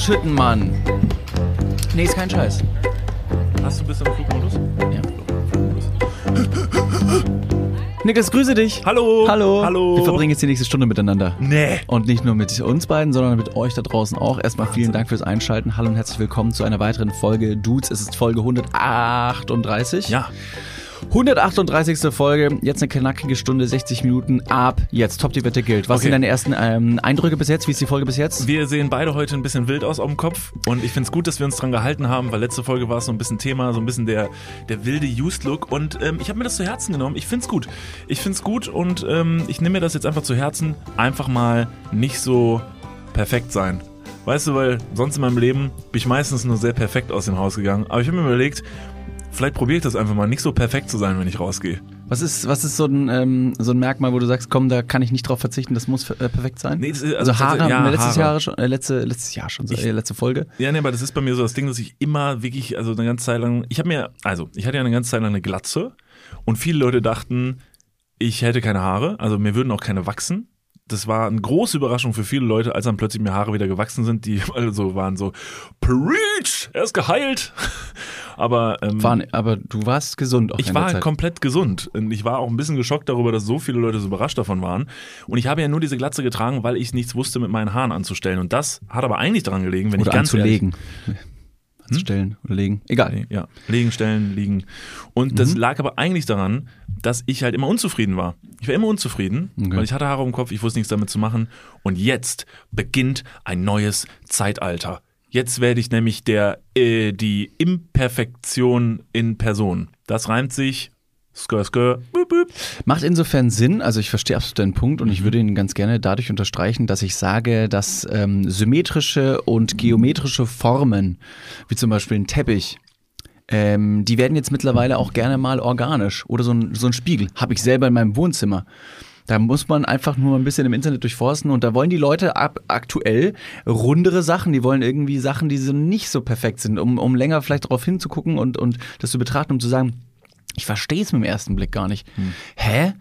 ausschütten, Mann. Nee, ist kein Scheiß. Hast du bist im Flugmodus? Ja. Niklas, grüße dich. Hallo. Hallo. Hallo. Wir verbringen jetzt die nächste Stunde miteinander. Nee. Und nicht nur mit uns beiden, sondern mit euch da draußen auch. Erstmal vielen Dank fürs Einschalten. Hallo und herzlich willkommen zu einer weiteren Folge Dudes. Es ist Folge 138. Ja. 138. Folge, jetzt eine knackige Stunde, 60 Minuten ab jetzt. Top die Wette gilt. Was Okay. sind deine ersten ähm, Eindrücke bis jetzt? Wie ist die Folge bis jetzt? Wir sehen beide heute ein bisschen wild aus auf dem Kopf und ich finde es gut, dass wir uns dran gehalten haben, weil letzte Folge war es so ein bisschen Thema, so ein bisschen der, der wilde Used-Look und ähm, ich habe mir das zu Herzen genommen. Ich finde es gut. Ich finde es gut und ähm, ich nehme mir das jetzt einfach zu Herzen, einfach mal nicht so perfekt sein. Weißt du, weil sonst in meinem Leben bin ich meistens nur sehr perfekt aus dem Haus gegangen. Aber ich habe mir überlegt, vielleicht probiere ich das einfach mal, nicht so perfekt zu sein, wenn ich rausgehe. Was ist, was ist so ein, ähm, so ein Merkmal, wo du sagst, komm, da kann ich nicht drauf verzichten, das muss äh, perfekt sein? Nee, das ist- also, also Haare tatsächlich- haben wir ja, letztes Haare. Jahr schon, äh, letzte, letztes Jahr schon, Ich- äh, letzte Folge. Ja, nee, aber das ist bei mir so das Ding, dass ich immer wirklich, also eine ganze Zeit lang, ich habe mir, also ich hatte ja eine ganze Zeit lang eine Glatze und viele Leute dachten, ich hätte keine Haare, also mir würden auch keine wachsen. Das war eine große Überraschung für viele Leute, als dann plötzlich mir Haare wieder gewachsen sind, die alle so waren so, Preach, er ist geheilt. Aber ähm, Waren, aber du warst gesund auch ich war Zeit. komplett gesund. Und ich war auch ein bisschen geschockt darüber, dass so viele Leute so überrascht davon waren. Und ich habe ja nur diese Glatze getragen, weil ich nichts wusste, mit meinen Haaren anzustellen. Und das hat aber eigentlich daran gelegen, wenn Oder ich ganz ehrlich- anzulegen. Anzustellen oder legen. Egal. ja, legen, stellen, liegen. Und Mhm. das lag aber eigentlich daran, dass ich halt immer unzufrieden war. Ich war immer unzufrieden, Okay. weil ich hatte Haare im Kopf, ich wusste nichts damit zu machen. Und jetzt beginnt ein neues Zeitalter. Jetzt werde ich nämlich der, äh, die Imperfektion in Person. Das reimt sich. Skr, skr, büp, büp. Macht insofern Sinn, also ich verstehe absolut deinen Punkt und Mhm. ich würde ihn ganz gerne dadurch unterstreichen, dass ich sage, dass ähm, symmetrische und geometrische Formen, wie zum Beispiel ein Teppich, ähm, die werden jetzt mittlerweile auch gerne mal organisch oder so ein, so ein Spiegel. Habe ich selber in meinem Wohnzimmer. Da muss man einfach nur ein bisschen im Internet durchforsten und da wollen die Leute ab, aktuell rundere Sachen. Die wollen irgendwie Sachen, die so nicht so perfekt sind, um, um länger vielleicht darauf hinzugucken und, und das zu betrachten, um zu sagen, ich verstehe es mit dem ersten Blick gar nicht. Hä?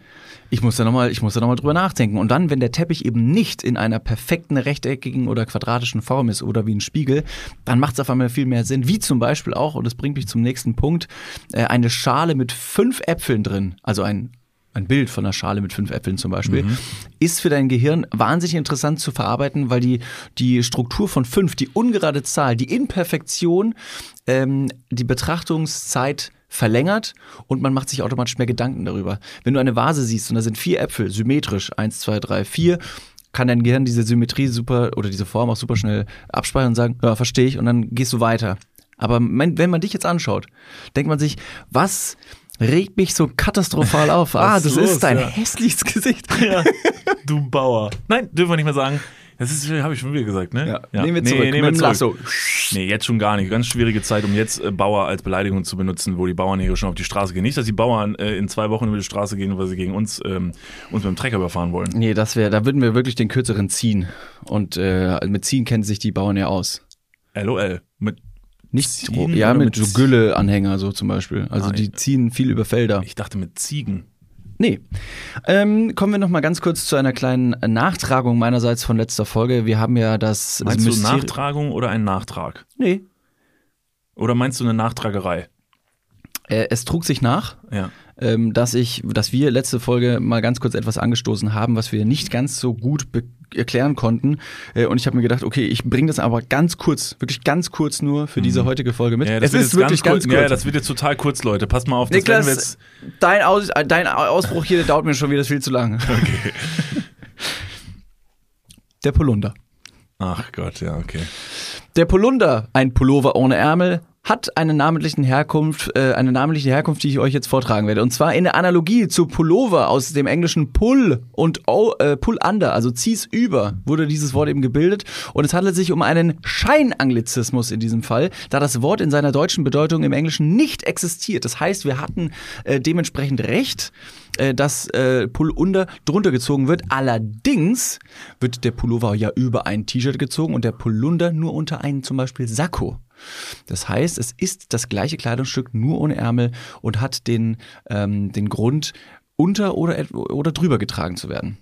Ich muss da nochmal, ich muss da noch mal drüber nachdenken. Und dann, wenn der Teppich eben nicht in einer perfekten rechteckigen oder quadratischen Form ist oder wie ein Spiegel, dann macht es auf einmal viel mehr Sinn. Wie zum Beispiel auch, und das bringt mich zum nächsten Punkt, äh, eine Schale mit fünf Äpfeln drin, also ein ein Bild von einer Schale mit fünf Äpfeln zum Beispiel, ist für dein Gehirn wahnsinnig interessant zu verarbeiten, weil die, die Struktur von fünf, die ungerade Zahl, die Imperfektion, ähm, die Betrachtungszeit verlängert und man macht sich automatisch mehr Gedanken darüber. Wenn du eine Vase siehst und da sind vier Äpfel, symmetrisch, eins, zwei, drei, vier, kann dein Gehirn diese Symmetrie super oder diese Form auch super schnell abspeichern und sagen, ja, verstehe ich, und dann gehst du weiter. Aber wenn man dich jetzt anschaut, denkt man sich, was regt mich so katastrophal auf? ah, das ist los, ist dein ja. hässliches Gesicht. Ja, du Bauer. Nein, dürfen wir nicht mehr sagen. Das ist, habe ich schon wieder gesagt, ne? Ja. Nehmen wir zurück. nehmen wir zurück. Nee, jetzt schon gar nicht. Ganz schwierige Zeit, um jetzt äh, Bauer als Beleidigung zu benutzen, wo die Bauern hier schon auf die Straße gehen. Nicht, dass die Bauern äh, in zwei Wochen über die Straße gehen, weil sie gegen uns, ähm, uns mit dem Trecker überfahren wollen. Nee, das wäre, da würden wir wirklich den kürzeren ziehen. Und äh, mit ziehen kennen sich die Bauern ja aus. LOL. Nicht Ziehen ja, mit, mit so Gülle-Anhänger so zum Beispiel. Also Ah, die ziehen viel über Felder. ich dachte mit Ziegen. Nee. Ähm, kommen wir noch mal ganz kurz zu einer kleinen Nachtragung meinerseits von letzter Folge. Wir haben ja das Meinst du Mysteri- Nachtragung oder einen Nachtrag? Nee. Oder meinst du eine Nachtragerei? Äh, es trug sich nach, Ja. ähm, dass ich, dass wir letzte Folge mal ganz kurz etwas angestoßen haben, was wir nicht ganz so gut be- erklären konnten. Äh, und ich habe mir gedacht, okay, ich bringe das aber ganz kurz, wirklich ganz kurz nur für diese heutige Folge mit. Mhm. Ja, das es ist wirklich ganz, kurz. kurz. Ja, das wird jetzt total kurz, Leute. Passt mal auf, Niklas, jetzt. dein, Aus, äh, dein Ausbruch hier der dauert mir schon wieder viel zu lange. Okay. Der Polunder. Ach Gott, ja, okay. Der Polunder, ein Pullover ohne Ärmel, hat eine namentliche Herkunft, äh, eine namentliche Herkunft, die ich euch jetzt vortragen werde. Und zwar in der Analogie zu Pullover aus dem englischen Pull und o, äh, Pull under, also zieh's über, wurde dieses Wort eben gebildet. Und es handelt sich um einen Scheinanglizismus in diesem Fall, da das Wort in seiner deutschen Bedeutung im Englischen nicht existiert. Das heißt, wir hatten äh, dementsprechend recht, äh, dass äh, Pull under drunter gezogen wird. Allerdings wird der Pullover ja über ein T-Shirt gezogen und der Pullunder nur unter einen zum Beispiel Sakko. Das heißt, es ist das gleiche Kleidungsstück, nur ohne Ärmel und hat den, ähm, den Grund, unter oder, oder drüber getragen zu werden.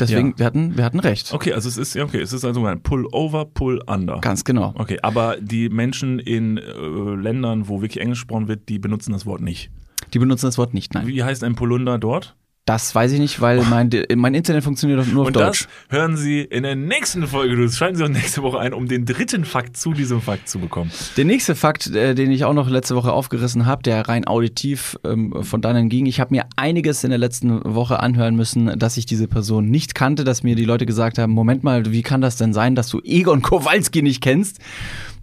Deswegen, Ja. wir, hatten, wir hatten recht. Okay, also es ist, okay, es ist also ein Pull-over, Pull-under. Ganz genau. Okay, aber die Menschen in äh, Ländern, wo wirklich Englisch gesprochen wird, die benutzen das Wort nicht. Die benutzen das Wort nicht, nein. Wie heißt ein Polunder dort? Das weiß ich nicht, weil mein, mein Internet funktioniert doch nur auf Und Deutsch. das hören Sie in der nächsten Folge. Du schalten Sie auch nächste Woche ein, um den dritten Fakt zu diesem Fakt zu bekommen. Der nächste Fakt, äh, den ich auch noch letzte Woche aufgerissen habe, der rein auditiv ähm, von dannen ging. Ich habe mir einiges in der letzten Woche anhören müssen, dass ich diese Person nicht kannte, dass mir die Leute gesagt haben, Moment mal, wie kann das denn sein, dass du Egon Kowalski nicht kennst?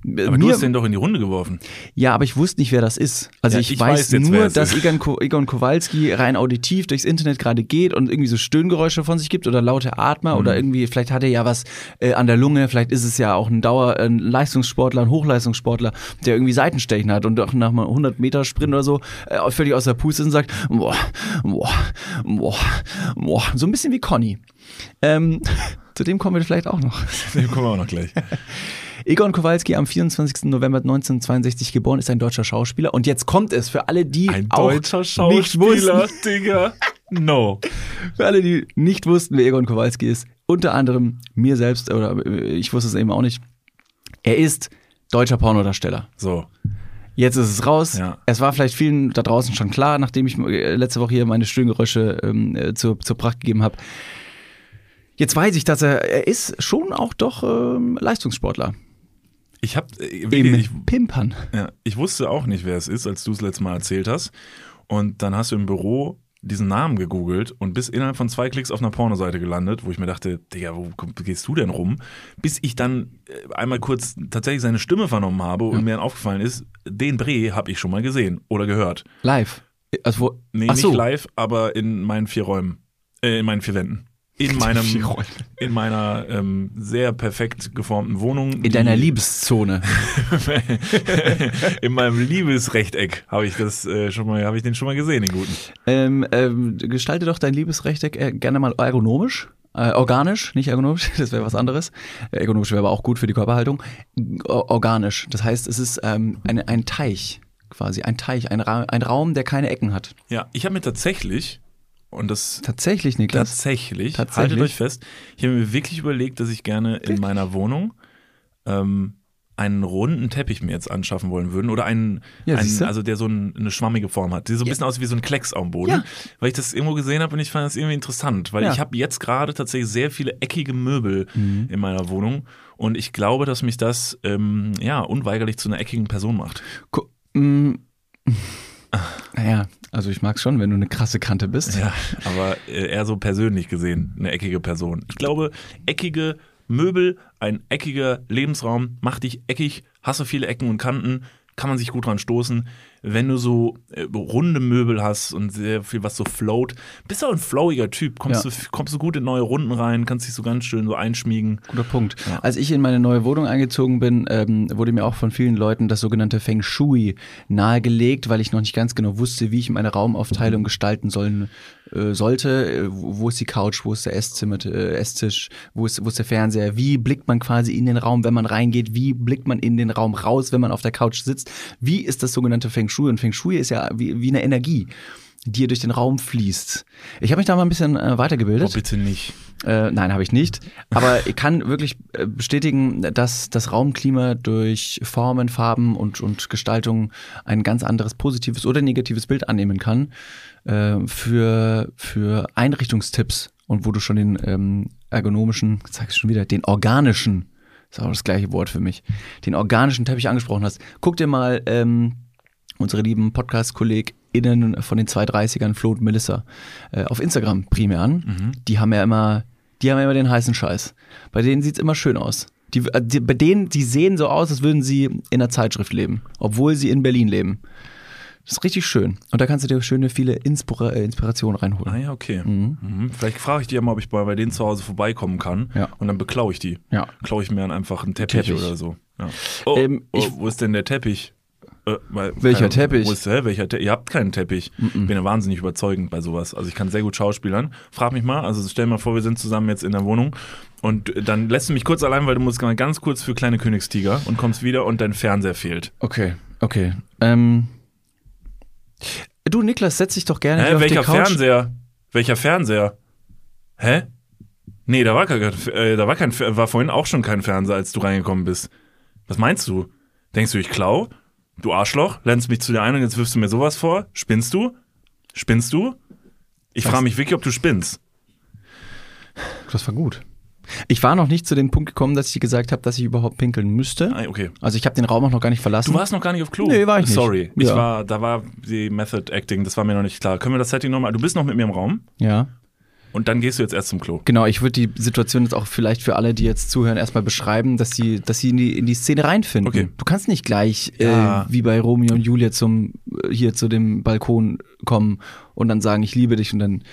Aber du hast den doch in die Runde geworfen. Ja, aber ich wusste nicht, wer das ist. Also Ja, ich, ich weiß, weiß nur, dass. Egon, Egon Kowalski rein auditiv durchs Internet gerade geht und irgendwie so Stöhngeräusche von sich gibt oder laute Atmer Mhm. oder irgendwie, vielleicht hat er ja was äh, an der Lunge, vielleicht ist es ja auch ein Dauer, ein Leistungssportler, ein Hochleistungssportler, der irgendwie Seitenstechen hat und auch nach einem 100 Meter Sprint oder so äh, völlig aus der Puste ist und sagt, boah, boah, boah, boah, so ein bisschen wie Conny. Ähm, zu dem kommen wir vielleicht auch noch. Den kommen wir auch noch gleich. Egon Kowalski, am 24. November 1962 geboren, ist ein deutscher Schauspieler. Und jetzt kommt es für alle, die Ein auch deutscher nicht Schauspieler, wussten, Digga. No. für alle, die nicht wussten, wer Egon Kowalski ist, unter anderem mir selbst, oder äh, ich wusste es eben auch nicht, er ist deutscher Pornodarsteller. So. Jetzt ist es raus. Ja. Es war vielleicht vielen da draußen schon klar, nachdem ich äh, letzte Woche hier meine Stöhngeräusche ähm, äh, zur, zur Pracht gegeben habe. Jetzt weiß ich, dass er, er ist schon auch doch ähm, Leistungssportler. Ich hab, äh, ich, Pimpern. ja, ich wusste auch nicht, wer es ist, als du es letztes Mal erzählt hast. Und dann hast du im Büro diesen Namen gegoogelt und bist innerhalb von zwei Klicks auf einer Pornoseite gelandet, wo ich mir dachte, Digga, wo gehst du denn rum? Bis ich dann äh, einmal kurz tatsächlich seine Stimme vernommen habe und mir dann aufgefallen ist, den Bre habe ich schon mal gesehen oder gehört. Live. Also, wo, Nee, so. nicht live, aber in meinen vier Räumen. Äh, in meinen vier Wänden. In meinem, in meiner ähm, sehr perfekt geformten Wohnung. In deiner Liebeszone. in meinem Liebesrechteck habe ich das äh, schon mal, habe ich den schon mal gesehen, den guten. Ähm, ähm, gestalte doch dein Liebesrechteck äh, gerne mal ergonomisch. Äh, organisch, nicht ergonomisch, das wäre was anderes. Äh, Ergonomisch wäre aber auch gut für die Körperhaltung. O organisch, das heißt, es ist ähm, eine, ein Teich, quasi ein Teich, ein, Ra ein Raum, der keine Ecken hat. Ja, ich habe mir tatsächlich und das Tatsächlich, Niklas. tatsächlich, Tatsächlich? haltet euch fest, ich habe mir wirklich überlegt, dass ich gerne in meiner Wohnung ähm, einen runden Teppich mir jetzt anschaffen wollen würden oder einen, Ja, einen also der so ein, eine schwammige Form hat, der so ein bisschen aussieht wie so ein Klecks am Boden, Ja. weil ich das irgendwo gesehen habe und ich fand das irgendwie interessant, weil Ja. ich habe jetzt gerade tatsächlich sehr viele eckige Möbel Mhm. in meiner Wohnung und ich glaube, dass mich das ähm, ja unweigerlich zu einer eckigen Person macht. Gu- mm. Naja, also ich mag's schon, wenn du eine krasse Kante bist. Ja, aber äh, eher so persönlich gesehen, eine eckige Person. Ich glaube, eckige Möbel, ein eckiger Lebensraum macht dich eckig, hast du viele Ecken und Kanten, kann man sich gut dran stoßen. Wenn du so äh, runde Möbel hast und sehr viel, was so float, bist du auch ein flowiger Typ, kommst, Ja. du, kommst du gut in neue Runden rein, kannst dich so ganz schön so einschmiegen. Guter Punkt. Als ich in meine neue Wohnung eingezogen bin, ähm, wurde mir auch von vielen Leuten das sogenannte Feng Shui nahegelegt, weil ich noch nicht ganz genau wusste, wie ich meine Raumaufteilung gestalten sollen äh, sollte. Äh, wo wo ist die Couch, wo ist der Esszimmer, äh, Esstisch, wo ist, wo ist der Fernseher? Wie blickt man quasi in den Raum, wenn man reingeht? Wie blickt man in den Raum raus, wenn man auf der Couch sitzt? Wie ist das sogenannte Feng Shui? Und Feng Shui ist ja wie, wie eine Energie die durch den Raum fließt. Ich habe mich da mal ein bisschen äh, weitergebildet. Oh, bitte nicht. Äh, nein, habe ich nicht. Aber ich kann wirklich äh, bestätigen, dass das Raumklima durch Formen, Farben und, und Gestaltung ein ganz anderes positives oder negatives Bild annehmen kann äh, für, für Einrichtungstipps und wo du schon den ähm, ergonomischen, sag ich schon wieder, den organischen, ist auch das gleiche Wort für mich, den organischen Teppich angesprochen hast. Guck dir mal ähm, unsere lieben Podcast-KollegInnen von den 230ern, Flo und Melissa, äh, auf Instagram primär an. Die haben ja immer, die haben ja immer den heißen Scheiß. Bei denen sieht's immer schön aus. Die, äh, die, bei denen, die sehen so aus, als würden sie in einer Zeitschrift leben, obwohl sie in Berlin leben. Das ist richtig schön. Und da kannst du dir schöne viele Inspira äh, Inspirationen reinholen. Ah ja, okay. Mhm. Vielleicht frage ich die ja mal, ob ich bei, bei denen zu Hause vorbeikommen kann. Ja. Und dann beklaue ich die. Ja. Klaue ich mir dann einfach einen Teppich, Teppich. oder so. Ja. Oh, Ähm, oh, wo ist denn der Teppich? Äh, weil- Welcher keine- Teppich? Wo ist der? Welcher Te Ihr habt keinen Teppich. Ich bin ja wahnsinnig überzeugend bei sowas. Also ich kann sehr gut schauspielern. Frag mich mal, also stell dir mal vor, wir sind zusammen jetzt in der Wohnung und dann lässt du mich kurz allein, weil du musst mal ganz kurz für kleine Königstiger und kommst wieder und dein Fernseher fehlt. Okay, okay. Ähm, du, Niklas, setz dich doch gerne Hä, auf die welcher Couch. Fernseher? Welcher Fernseher? Hä? Nee, da war, kein, äh, da war kein, war vorhin auch schon kein Fernseher, als du reingekommen bist. Was meinst du? Denkst du, ich klau? Du Arschloch, lernst mich zu dir ein und jetzt wirfst du mir sowas vor? Spinnst du? Spinnst du? Ich frage mich wirklich, ob du spinnst. Das war gut. Ich war noch nicht zu dem Punkt gekommen, dass ich dir gesagt habe, dass ich überhaupt pinkeln müsste. Ah, Okay. Also ich habe den Raum auch noch gar nicht verlassen. Du warst noch gar nicht auf Klo. Nee, war ich nicht. Sorry. Ich Ja. war, da war die Method Acting, das war mir noch nicht klar. Können wir das Setting nochmal? Du bist noch mit mir im Raum ja. Und dann gehst du jetzt erst zum Klo. Genau, ich würde die Situation jetzt auch vielleicht für alle, die jetzt zuhören, erstmal beschreiben, dass sie, dass sie in die, in die Szene reinfinden. Okay. Du kannst nicht gleich Ja. äh, wie bei Romeo und Julia zum äh, hier zu dem Balkon kommen und dann sagen, ich liebe dich und dann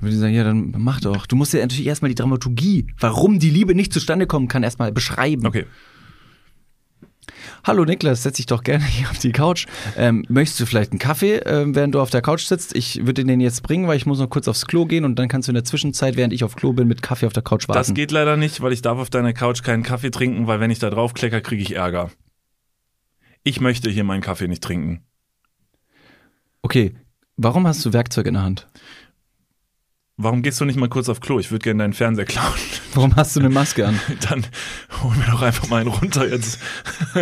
würde ich sagen, ja, dann mach doch. Du musst ja natürlich erstmal die Dramaturgie, warum die Liebe nicht zustande kommen kann, erstmal beschreiben. Okay. Hallo Niklas, setz dich doch gerne hier auf die Couch. Ähm, möchtest du vielleicht einen Kaffee, ähm, während du auf der Couch sitzt? Ich würde den jetzt bringen, weil ich muss noch kurz aufs Klo gehen und dann kannst du in der Zwischenzeit, während ich auf Klo bin, mit Kaffee auf der Couch warten. Das geht leider nicht, weil ich darf auf deiner Couch keinen Kaffee trinken, weil wenn ich da drauf klecker, kriege ich Ärger. Ich möchte hier meinen Kaffee nicht trinken. Okay, warum hast du Werkzeug in der Hand? Warum gehst du nicht mal kurz auf Klo? Ich würde gerne deinen Fernseher klauen. Warum hast du eine Maske an? Dann hol mir doch einfach mal einen runter jetzt.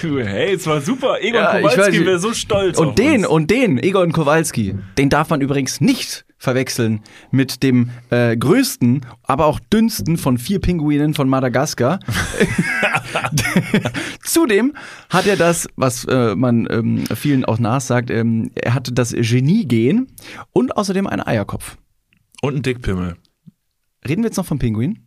hey, es war super. Egon Ja, Kowalski wäre so stolz Und den, uns. und den, Egon Kowalski, den darf man übrigens nicht verwechseln mit dem äh, größten, aber auch dünnsten von vier Pinguinen von Madagaskar. Zudem hat er das, was äh, man ähm, vielen auch nachsagt, ähm, er hatte das Genie-Gen und außerdem einen Eierkopf. Und ein Dickpimmel. Reden wir jetzt noch vom Pinguin?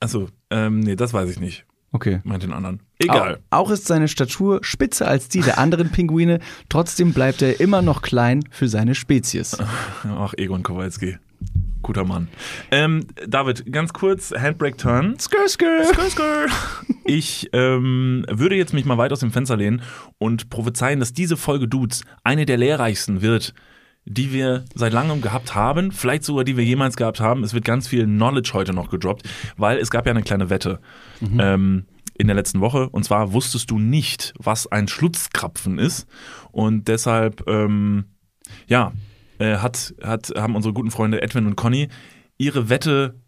Achso, ähm, nee, das weiß ich nicht. Okay. Meint den anderen. Egal. Auch, auch ist seine Statur spitzer als die der anderen Pinguine, trotzdem bleibt er immer noch klein für seine Spezies. Ach, Egon Kowalski. Guter Mann. Ähm, David, ganz kurz, Handbrake Turn. Skr, skr. Skr, skr. Ich ähm, würde jetzt mich mal weit aus dem Fenster lehnen und prophezeien, dass diese Folge Dudes eine der lehrreichsten wird, die wir seit langem gehabt haben, vielleicht sogar die wir jemals gehabt haben. Es wird ganz viel Knowledge heute noch gedroppt, weil es gab ja eine kleine Wette ähm, in der letzten Woche. Und zwar wusstest du nicht, was ein Schlutzkrapfen ist. Und deshalb, ähm, ja, äh, hat, hat, haben unsere guten Freunde Edwin und Conny ihre Wette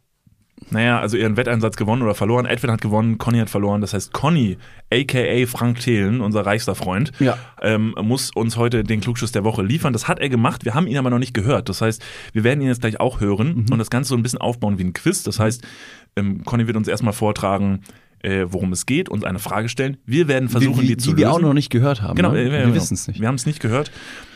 naja, also ihren Wetteinsatz gewonnen oder verloren. Edwin hat gewonnen, Conny hat verloren. Das heißt, Conny, aka Frank Thelen, unser reichster Freund, Ja. ähm, muss uns heute den Klugschuss der Woche liefern. Das hat er gemacht, wir haben ihn aber noch nicht gehört. Das heißt, wir werden ihn jetzt gleich auch hören und das Ganze so ein bisschen aufbauen wie ein Quiz. Das heißt, ähm, Conny wird uns erstmal vortragen, äh, worum es geht, uns eine Frage stellen. Wir werden versuchen, wie, die wie, zu die wir lösen. auch noch nicht gehört haben. Genau, ne? äh, wir genau. wissen es nicht. Wir haben es nicht gehört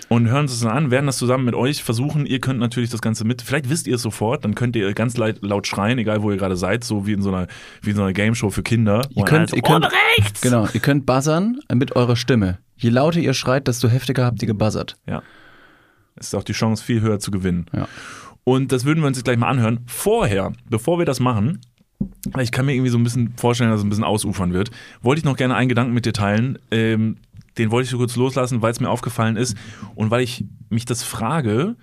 und hören es an, werden das zusammen mit euch versuchen. Ihr könnt natürlich das Ganze mit, vielleicht wisst ihr es sofort, dann könnt ihr ganz laut, laut schreien, egal wo ihr gerade seid, so wie in so einer, wie in so einer Game Show für Kinder. Ihr könnt, einer ihr könnt, "Und rechts! genau, ihr könnt buzzern mit eurer Stimme. Je lauter ihr schreit, desto heftiger habt ihr gebuzzert. Ja. Ist auch die Chance viel höher zu gewinnen. Ja. Und das würden wir uns jetzt gleich mal anhören. Vorher, bevor wir das machen, ich kann mir irgendwie so ein bisschen vorstellen, dass es ein bisschen ausufern wird, wollte ich noch gerne einen Gedanken mit dir teilen. Ähm, den wollte ich so kurz loslassen, weil es mir aufgefallen ist und weil ich mich das frage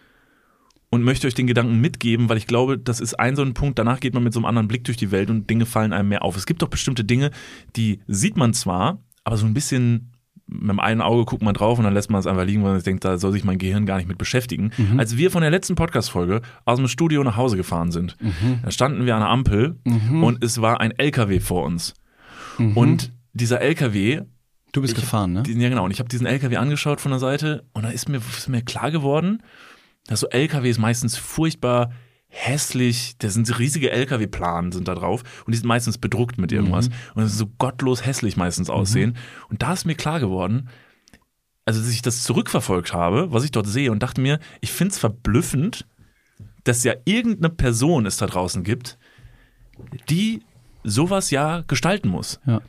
und möchte euch den Gedanken mitgeben, weil ich glaube, das ist ein so ein Punkt, danach geht man mit so einem anderen Blick durch die Welt und Dinge fallen einem mehr auf. Es gibt doch bestimmte Dinge, die sieht man zwar, aber so ein bisschen mit dem einen Auge guckt man drauf und dann lässt man es einfach liegen, weil man denkt, da soll sich mein Gehirn gar nicht mit beschäftigen. Als wir von der letzten Podcast-Folge aus dem Studio nach Hause gefahren sind, da standen wir an der Ampel und es war ein LKW vor uns. Und dieser LKW, Du bist gefahren, ne? diesen, ja genau, und ich habe diesen LKW angeschaut von der Seite und da ist mir, ist mir klar geworden, dass so LKWs meistens furchtbar hässlich, da sind so riesige LKW-Planen sind da drauf und die sind meistens bedruckt mit irgendwas und das ist so gottlos hässlich meistens aussehen. Und da ist mir klar geworden, also dass ich das zurückverfolgt habe, was ich dort sehe und dachte mir, ich finde es verblüffend, dass ja irgendeine Person es da draußen gibt, die sowas ja gestalten muss. Ja.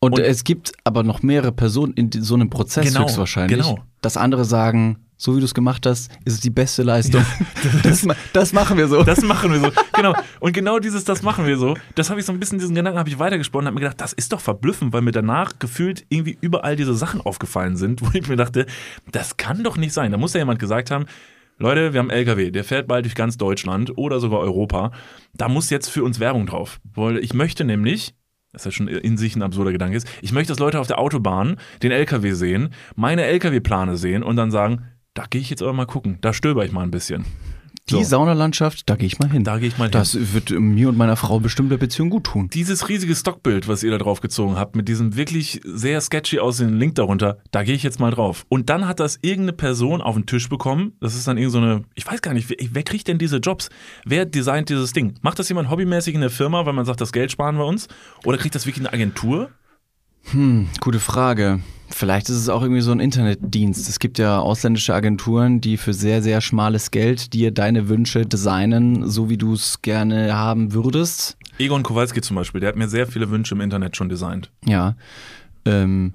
Und, Und- es gibt aber noch mehrere Personen in so einem Prozess Genau, höchstwahrscheinlich, genau. dass andere sagen, so wie du es gemacht hast, ist es die beste Leistung. das, das machen wir so. Das machen wir so. Genau. Und genau dieses, das machen wir so. Das habe ich so ein bisschen, diesen Gedanken habe ich weitergesponnen und habe mir gedacht, das ist doch verblüffend, weil mir danach gefühlt irgendwie überall diese Sachen aufgefallen sind, wo ich mir dachte, das kann doch nicht sein. Da muss ja jemand gesagt haben, Leute, wir haben einen LKW, der fährt bald durch ganz Deutschland oder sogar Europa. Da muss jetzt für uns Werbung drauf. Weil ich möchte nämlich, das ja schon in sich ein absurder Gedanke ist, ich möchte, dass Leute auf der Autobahn den LKW sehen, meine LKW-Plane sehen und dann sagen, da gehe ich jetzt aber mal gucken, da stöber ich mal ein bisschen. Die So. Saunalandschaft, da gehe ich mal hin. Da gehe ich mal hin. Das wird mir und meiner Frau bestimmt der Beziehung gut tun. Dieses riesige Stockbild, was ihr da drauf gezogen habt, mit diesem wirklich sehr sketchy aussehenden Link darunter, da gehe ich jetzt mal drauf. Und dann hat das irgendeine Person auf den Tisch bekommen. Das ist dann irgendeine, so eine, ich weiß gar nicht, wer, wer kriegt denn diese Jobs? Wer designt dieses Ding? Macht das jemand hobbymäßig in der Firma, weil man sagt, das Geld sparen wir uns? Oder kriegt das wirklich eine Agentur? Hm, gute Frage. Vielleicht ist es auch irgendwie so ein Internetdienst. Es gibt ja ausländische Agenturen, die für sehr, sehr schmales Geld dir deine Wünsche designen, so wie du es gerne haben würdest. Egon Kowalski zum Beispiel, der hat mir sehr viele Wünsche im Internet schon designt. Ja. Ähm,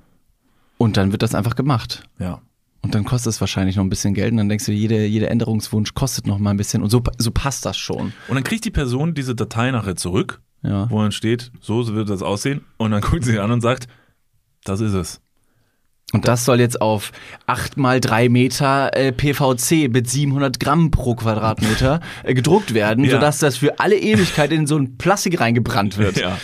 und dann wird das einfach gemacht. Ja. Und dann kostet es wahrscheinlich noch ein bisschen Geld und dann denkst du, jeder jede Änderungswunsch kostet noch mal ein bisschen und so, so passt das schon. Und dann kriegt die Person diese Datei nachher zurück, Ja. wo dann steht, so wird das aussehen. Und dann guckt sie an und sagt, das ist es. Und das soll jetzt auf 8 mal 3 Meter äh, PVC mit 700 Gramm pro Quadratmeter äh, gedruckt werden, Ja. sodass das für alle Ewigkeit in so ein Plastik reingebrannt wird. Ja.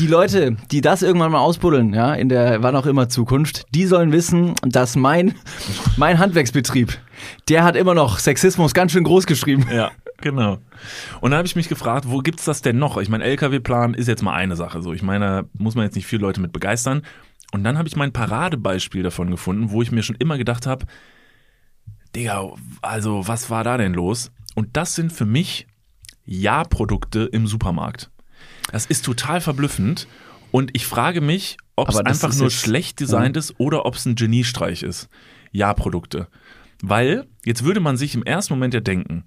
Die Leute, die das irgendwann mal ausbuddeln, ja, in der wann auch immer Zukunft, die sollen wissen, dass mein, mein Handwerksbetrieb, der hat immer noch Sexismus ganz schön groß geschrieben. Ja, genau. Und dann habe ich mich gefragt, wo gibt's das denn noch? Ich meine, LKW-Plan ist jetzt mal eine Sache. So, ich meine, da muss man jetzt nicht viele Leute mit begeistern. Und dann habe ich mein Paradebeispiel davon gefunden, wo ich mir schon immer gedacht habe, Digga, also was war da denn los? Und das sind für mich Ja-Produkte im Supermarkt. Das ist total verblüffend. Und ich frage mich, ob es einfach nur schlecht designt ist oder ob es ein Geniestreich ist. Ja-Produkte. Weil jetzt würde man sich im ersten Moment ja denken,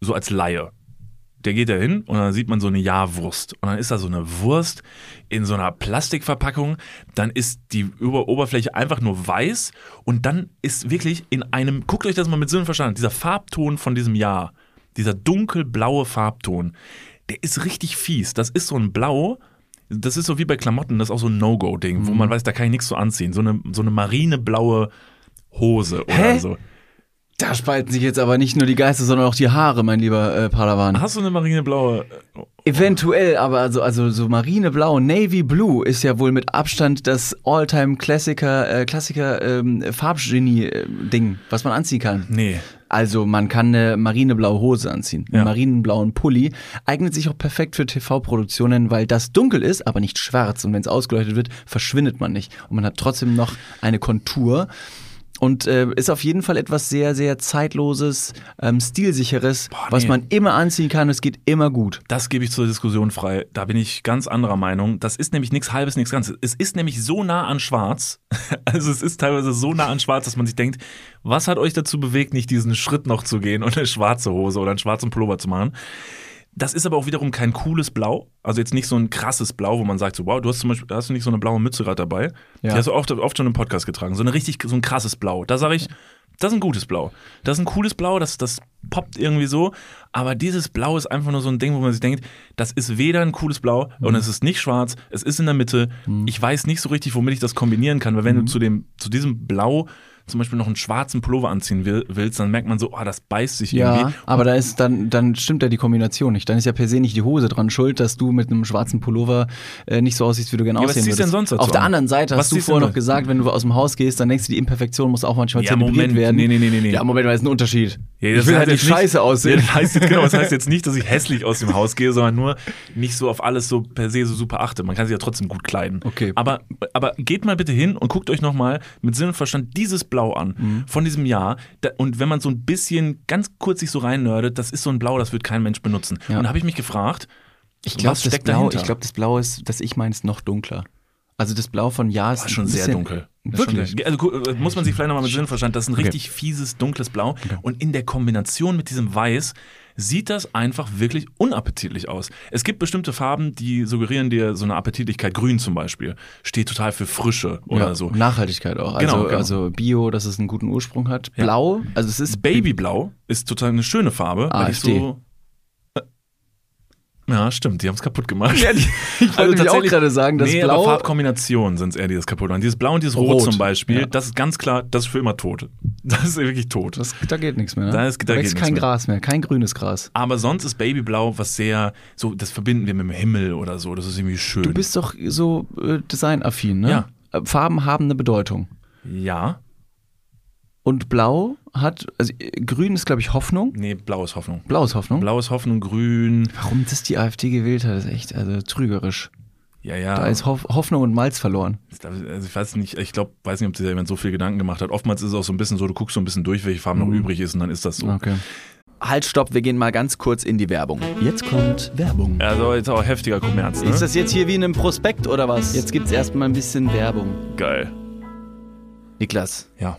so als Laie. Der geht da hin und dann sieht man so eine Ja-Wurst. Und dann ist da so eine Wurst in so einer Plastikverpackung. Dann ist die Oberfläche einfach nur weiß. Und dann ist wirklich in einem, guckt euch das mal mit Sinn und Verstand, an, dieser Farbton von diesem Ja, dieser dunkelblaue Farbton, der ist richtig fies. Das ist so ein Blau, das ist so wie bei Klamotten, das ist auch so ein No-Go-Ding, wo man weiß, da kann ich nichts so anziehen. So eine, so eine marineblaue Hose oder Hä? so. Da spalten sich jetzt aber nicht nur die Geister, sondern auch die Haare, mein lieber äh, Padawan. Hast du eine marineblaue? Eventuell, aber also, also so marineblau, Navy Blue ist ja wohl mit Abstand das Alltime Klassiker, äh, Klassiker ähm, Farbgenie-Ding, was man anziehen kann. Nee. Also man kann eine marineblaue Hose anziehen, einen Ja. marineblauen Pulli. Eignet sich auch perfekt für TV-Produktionen, weil das dunkel ist, aber nicht schwarz. Und wenn es ausgeleuchtet wird, verschwindet man nicht. Und man hat trotzdem noch eine Kontur. Und äh, ist auf jeden Fall etwas sehr, sehr zeitloses, ähm, stilsicheres, was nee. man immer anziehen kann. Es geht immer gut. Das gebe ich zur Diskussion frei. Da bin ich ganz anderer Meinung. Das ist nämlich nichts Halbes, nichts Ganzes. Es ist nämlich so nah an Schwarz. Also es ist teilweise so nah an Schwarz, dass man sich denkt, was hat euch dazu bewegt, nicht diesen Schritt noch zu gehen und eine schwarze Hose oder einen schwarzen Pullover zu machen? Das ist aber auch wiederum kein cooles Blau. Also jetzt nicht so ein krasses Blau, wo man sagt so, wow, du hast zum Beispiel, hast du nicht so eine blaue Mütze gerade dabei? Ja. Die hast du oft, oft schon im Podcast getragen. So eine richtig, so ein krasses Blau. Da sage ich, das ist ein gutes Blau. Das ist ein cooles Blau, das, das poppt irgendwie so. Aber dieses Blau ist einfach nur so ein Ding, wo man sich denkt, das ist weder ein cooles Blau und es ist nicht schwarz, es ist in der Mitte. Ich weiß nicht so richtig, womit ich das kombinieren kann, weil wenn du zu dem, zu diesem Blau zum Beispiel noch einen schwarzen Pullover anziehen will, willst, dann merkt man so, oh, das beißt sich Ja, irgendwie. aber da ist dann, dann stimmt ja die Kombination nicht. Dann ist ja per se nicht die Hose dran schuld, dass du mit einem schwarzen Pullover äh, nicht so aussiehst, wie du gerne Ja, was aussehen ziehst würdest. du denn sonst dazu Auf der an? anderen Seite Was hast du vorher noch gesagt, wenn du aus dem Haus gehst, dann denkst du, die Imperfektion muss auch manchmal Ja, zelebriert Moment. werden. Nee, nee, nee, nee, nee. Ja, Moment, mal, ist ein Unterschied. Ja, ich das will halt nicht- scheiße aussehen. Ja, das heißt jetzt, genau, das heißt jetzt nicht, dass ich hässlich aus dem Haus gehe, sondern nur nicht so auf alles so per se so super achte. Man kann sich ja trotzdem gut kleiden. Okay. Aber, aber geht mal bitte hin und guckt euch nochmal mit Sinn und Verstand dieses Blau an Mhm. von diesem Jahr. Und wenn man so ein bisschen ganz kurz sich so reinnördet, das ist so ein Blau, das wird kein Mensch benutzen. Ja. Und da habe ich mich gefragt, Ich glaube, was das steckt Blau, dahinter? ich glaube, das Blau ist, das ich meine, ist noch dunkler. Also das Blau von Ja ist ist schon sehr dunkel. Wirklich? Also äh, muss man sich vielleicht nochmal mit Sinn und Verstand, das ist ein richtig fieses, dunkles Blau. Und in der Kombination mit diesem Weiß sieht das einfach wirklich unappetitlich aus. Es gibt bestimmte Farben, die suggerieren dir so eine Appetitlichkeit. Grün zum Beispiel steht total für Frische oder ja, so. Nachhaltigkeit auch. Also, Genau, genau. also Bio, dass es einen guten Ursprung hat. Blau, also es ist Babyblau ist total eine schöne Farbe. weil ich AfD. so, ja, stimmt, die haben es kaputt gemacht. Ja, die, ich wollte nämlich auch tatsächlich- gerade sagen, dass nee, aber Blau Farbkombinationen sind es eher, die das kaputt machen. Dieses Blau und dieses Rot, Rot, zum Beispiel, ja. das ist ganz klar, das ist für immer tot. Das ist wirklich tot. Das, da geht nichts mehr. Ne? Da ist- da wächst geht kein mehr. Gras mehr, kein grünes Gras. Aber sonst ist Babyblau was sehr, so, das verbinden wir mit dem Himmel oder so. Das ist irgendwie schön. Du bist doch so äh, designaffin, ne? Ja. Äh, Farben haben eine Bedeutung. ja. Und blau hat, also äh, grün ist, glaube ich, Hoffnung. Nee, blau ist Hoffnung. Blau ist Hoffnung. Blau ist Hoffnung, grün. Warum das die AfD gewählt hat, ist echt also trügerisch. Ja, ja. Da ist Hoff Hoffnung und Malz verloren. Also ich weiß nicht, ich glaube, weiß nicht, ob sich da jemand so viel Gedanken gemacht hat. Oftmals ist es auch so ein bisschen so, du guckst so ein bisschen durch, welche Farbe noch Mhm. übrig ist und dann ist das so. Okay. Halt, stopp, wir gehen mal ganz kurz in die Werbung. Jetzt kommt Werbung. Also jetzt auch heftiger Kommerz, ne? Ist das jetzt hier wie in einem Prospekt oder was? Jetzt gibt's erstmal ein bisschen Werbung. geil. Niklas, Ja.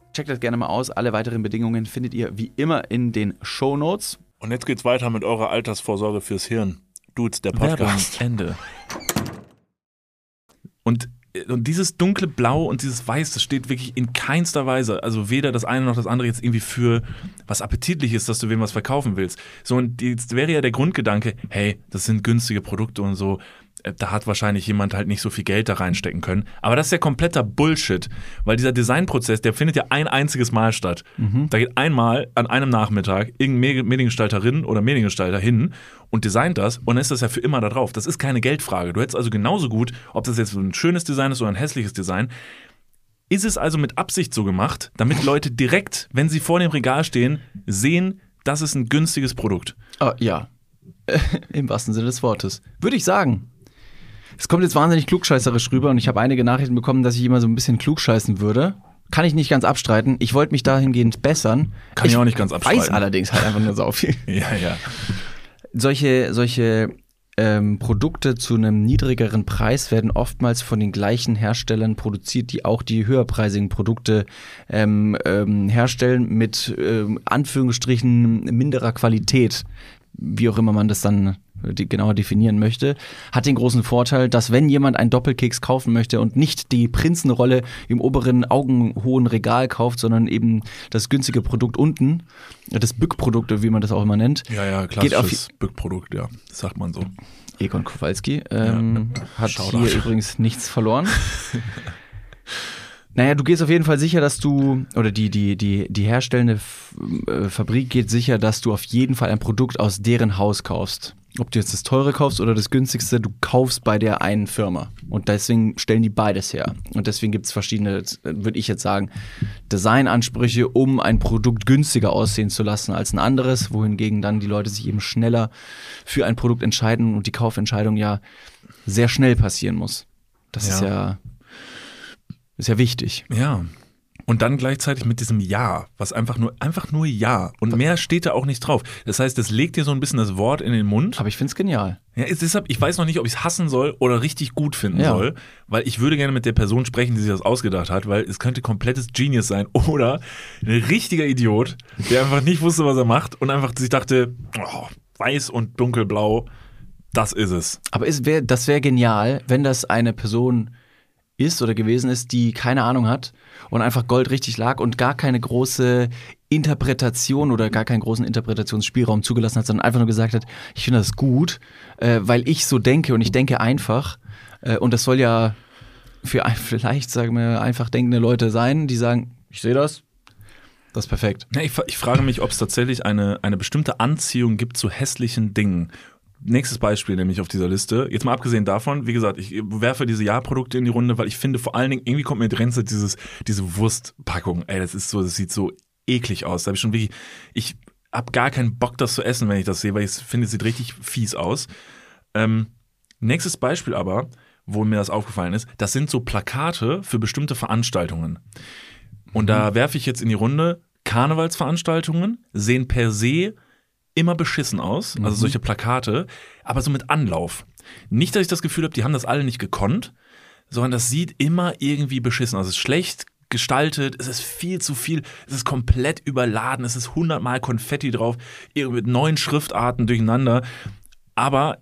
Checkt das gerne mal aus. Alle weiteren Bedingungen findet ihr wie immer in den Show Notes. Und jetzt geht's weiter mit eurer Altersvorsorge fürs Hirn. Dudes, der Podcast. Ende. Und, und dieses dunkle Blau und dieses Weiß, das steht wirklich in keinster Weise, also weder das eine noch das andere jetzt irgendwie für was Appetitliches, dass du wem was verkaufen willst. So, und jetzt wäre ja der Grundgedanke, hey, das sind günstige Produkte und so, äh, da hat wahrscheinlich jemand halt nicht so viel Geld da reinstecken können. Aber das ist ja kompletter Bullshit, weil dieser Designprozess, der findet ja ein einziges Mal statt. Da geht einmal an einem Nachmittag irgendein Mediengestalterin oder Mediengestalter hin und designt das und dann ist das ja für immer da drauf. Das ist keine Geldfrage. Du hättest also genauso gut, ob das jetzt so ein schönes Design ist oder ein hässliches Design, ist es also mit Absicht so gemacht, damit Leute direkt, wenn sie vor dem Regal stehen, sehen, das ist ein günstiges Produkt. Ah, ja, im wahrsten Sinne des Wortes. Würde ich sagen. Es kommt jetzt wahnsinnig klugscheißerisch rüber und ich habe einige Nachrichten bekommen, dass ich immer so ein bisschen klugscheißen würde. Kann ich nicht ganz abstreiten. Ich wollte mich dahingehend bessern. Kann ich auch nicht ganz Weiß abstreiten. allerdings halt einfach nur so viel. Ja, ja. solche, solche ähm, Produkte zu einem niedrigeren Preis werden oftmals von den gleichen Herstellern produziert, die auch die höherpreisigen Produkte ähm, ähm, herstellen mit ähm, Anführungsstrichen minderer Qualität. Wie auch immer man das dann die genauer definieren möchte, hat den großen Vorteil, dass wenn jemand einen Doppelkeks kaufen möchte und nicht die Prinzenrolle im oberen augenhohen Regal kauft, sondern eben das günstige Produkt unten, das Bückprodukt, wie man das auch immer nennt, Ja, ja, klassisches Bückprodukt, ja. Das sagt man so. Egon Kowalski, ähm, hat Shoutout. hier übrigens nichts verloren. Naja, du gehst auf jeden Fall sicher, dass du, oder die, die, die, die herstellende äh, Fabrik geht sicher, dass du auf jeden Fall ein Produkt aus deren Haus kaufst. Ob du jetzt das teure kaufst oder das günstigste, du kaufst bei der einen Firma. Und deswegen stellen die beides her. Und deswegen gibt es verschiedene, würde ich jetzt sagen, Designansprüche, um ein Produkt günstiger aussehen zu lassen als ein anderes, wohingegen dann die Leute sich eben schneller für ein Produkt entscheiden und die Kaufentscheidung ja sehr schnell passieren muss. Das ist Ja. ja, ist ja wichtig. Ja. Und dann gleichzeitig mit diesem Ja, was einfach nur, einfach nur Ja. Und mehr steht da auch nicht drauf. Das heißt, es legt dir so ein bisschen das Wort in den Mund. Aber ich find's genial. Ja, ist deshalb, ich weiß noch nicht, ob ich es hassen soll oder richtig gut finden Ja. soll, weil ich würde gerne mit der Person sprechen, die sich das ausgedacht hat, weil es könnte komplettes Genius sein oder ein richtiger Idiot, der einfach nicht wusste, was er macht und einfach sich dachte, oh, weiß und dunkelblau, das ist es. Aber es wär, das wäre genial, wenn das eine Person ist oder gewesen ist, die keine Ahnung hat und einfach Gold richtig lag und gar keine große Interpretation oder gar keinen großen Interpretationsspielraum zugelassen hat, sondern einfach nur gesagt hat, ich finde das gut, äh, weil ich so denke und ich denke einfach. Äh, und das soll ja für ein, vielleicht, sagen wir, einfach denkende Leute sein, die sagen, ich sehe das, das ist perfekt. Ja, ich, ich frage mich, ob es tatsächlich eine, eine bestimmte Anziehung gibt zu hässlichen Dingen. Nächstes Beispiel nämlich auf dieser Liste. Jetzt mal abgesehen davon, wie gesagt, ich werfe diese Ja-Produkte in die Runde, weil ich finde vor allen Dingen, irgendwie kommt mir die Grenze dieses, diese Wurstpackung. Ey, das ist so, das sieht so eklig aus. Da habe ich schon wirklich, ich habe gar keinen Bock, das zu essen, wenn ich das sehe, weil ich finde, es sieht richtig fies aus. Ähm, nächstes Beispiel aber, wo mir das aufgefallen ist, das sind so Plakate für bestimmte Veranstaltungen. Und da werfe ich jetzt in die Runde, Karnevalsveranstaltungen sehen per se immer beschissen aus, also solche Plakate, aber so mit Anlauf. Nicht, dass ich das Gefühl habe, die haben das alle nicht gekonnt, sondern das sieht immer irgendwie beschissen aus. Es ist schlecht gestaltet, es ist viel zu viel, es ist komplett überladen, es ist hundertmal Konfetti drauf, irgendwie mit neuen Schriftarten durcheinander. Aber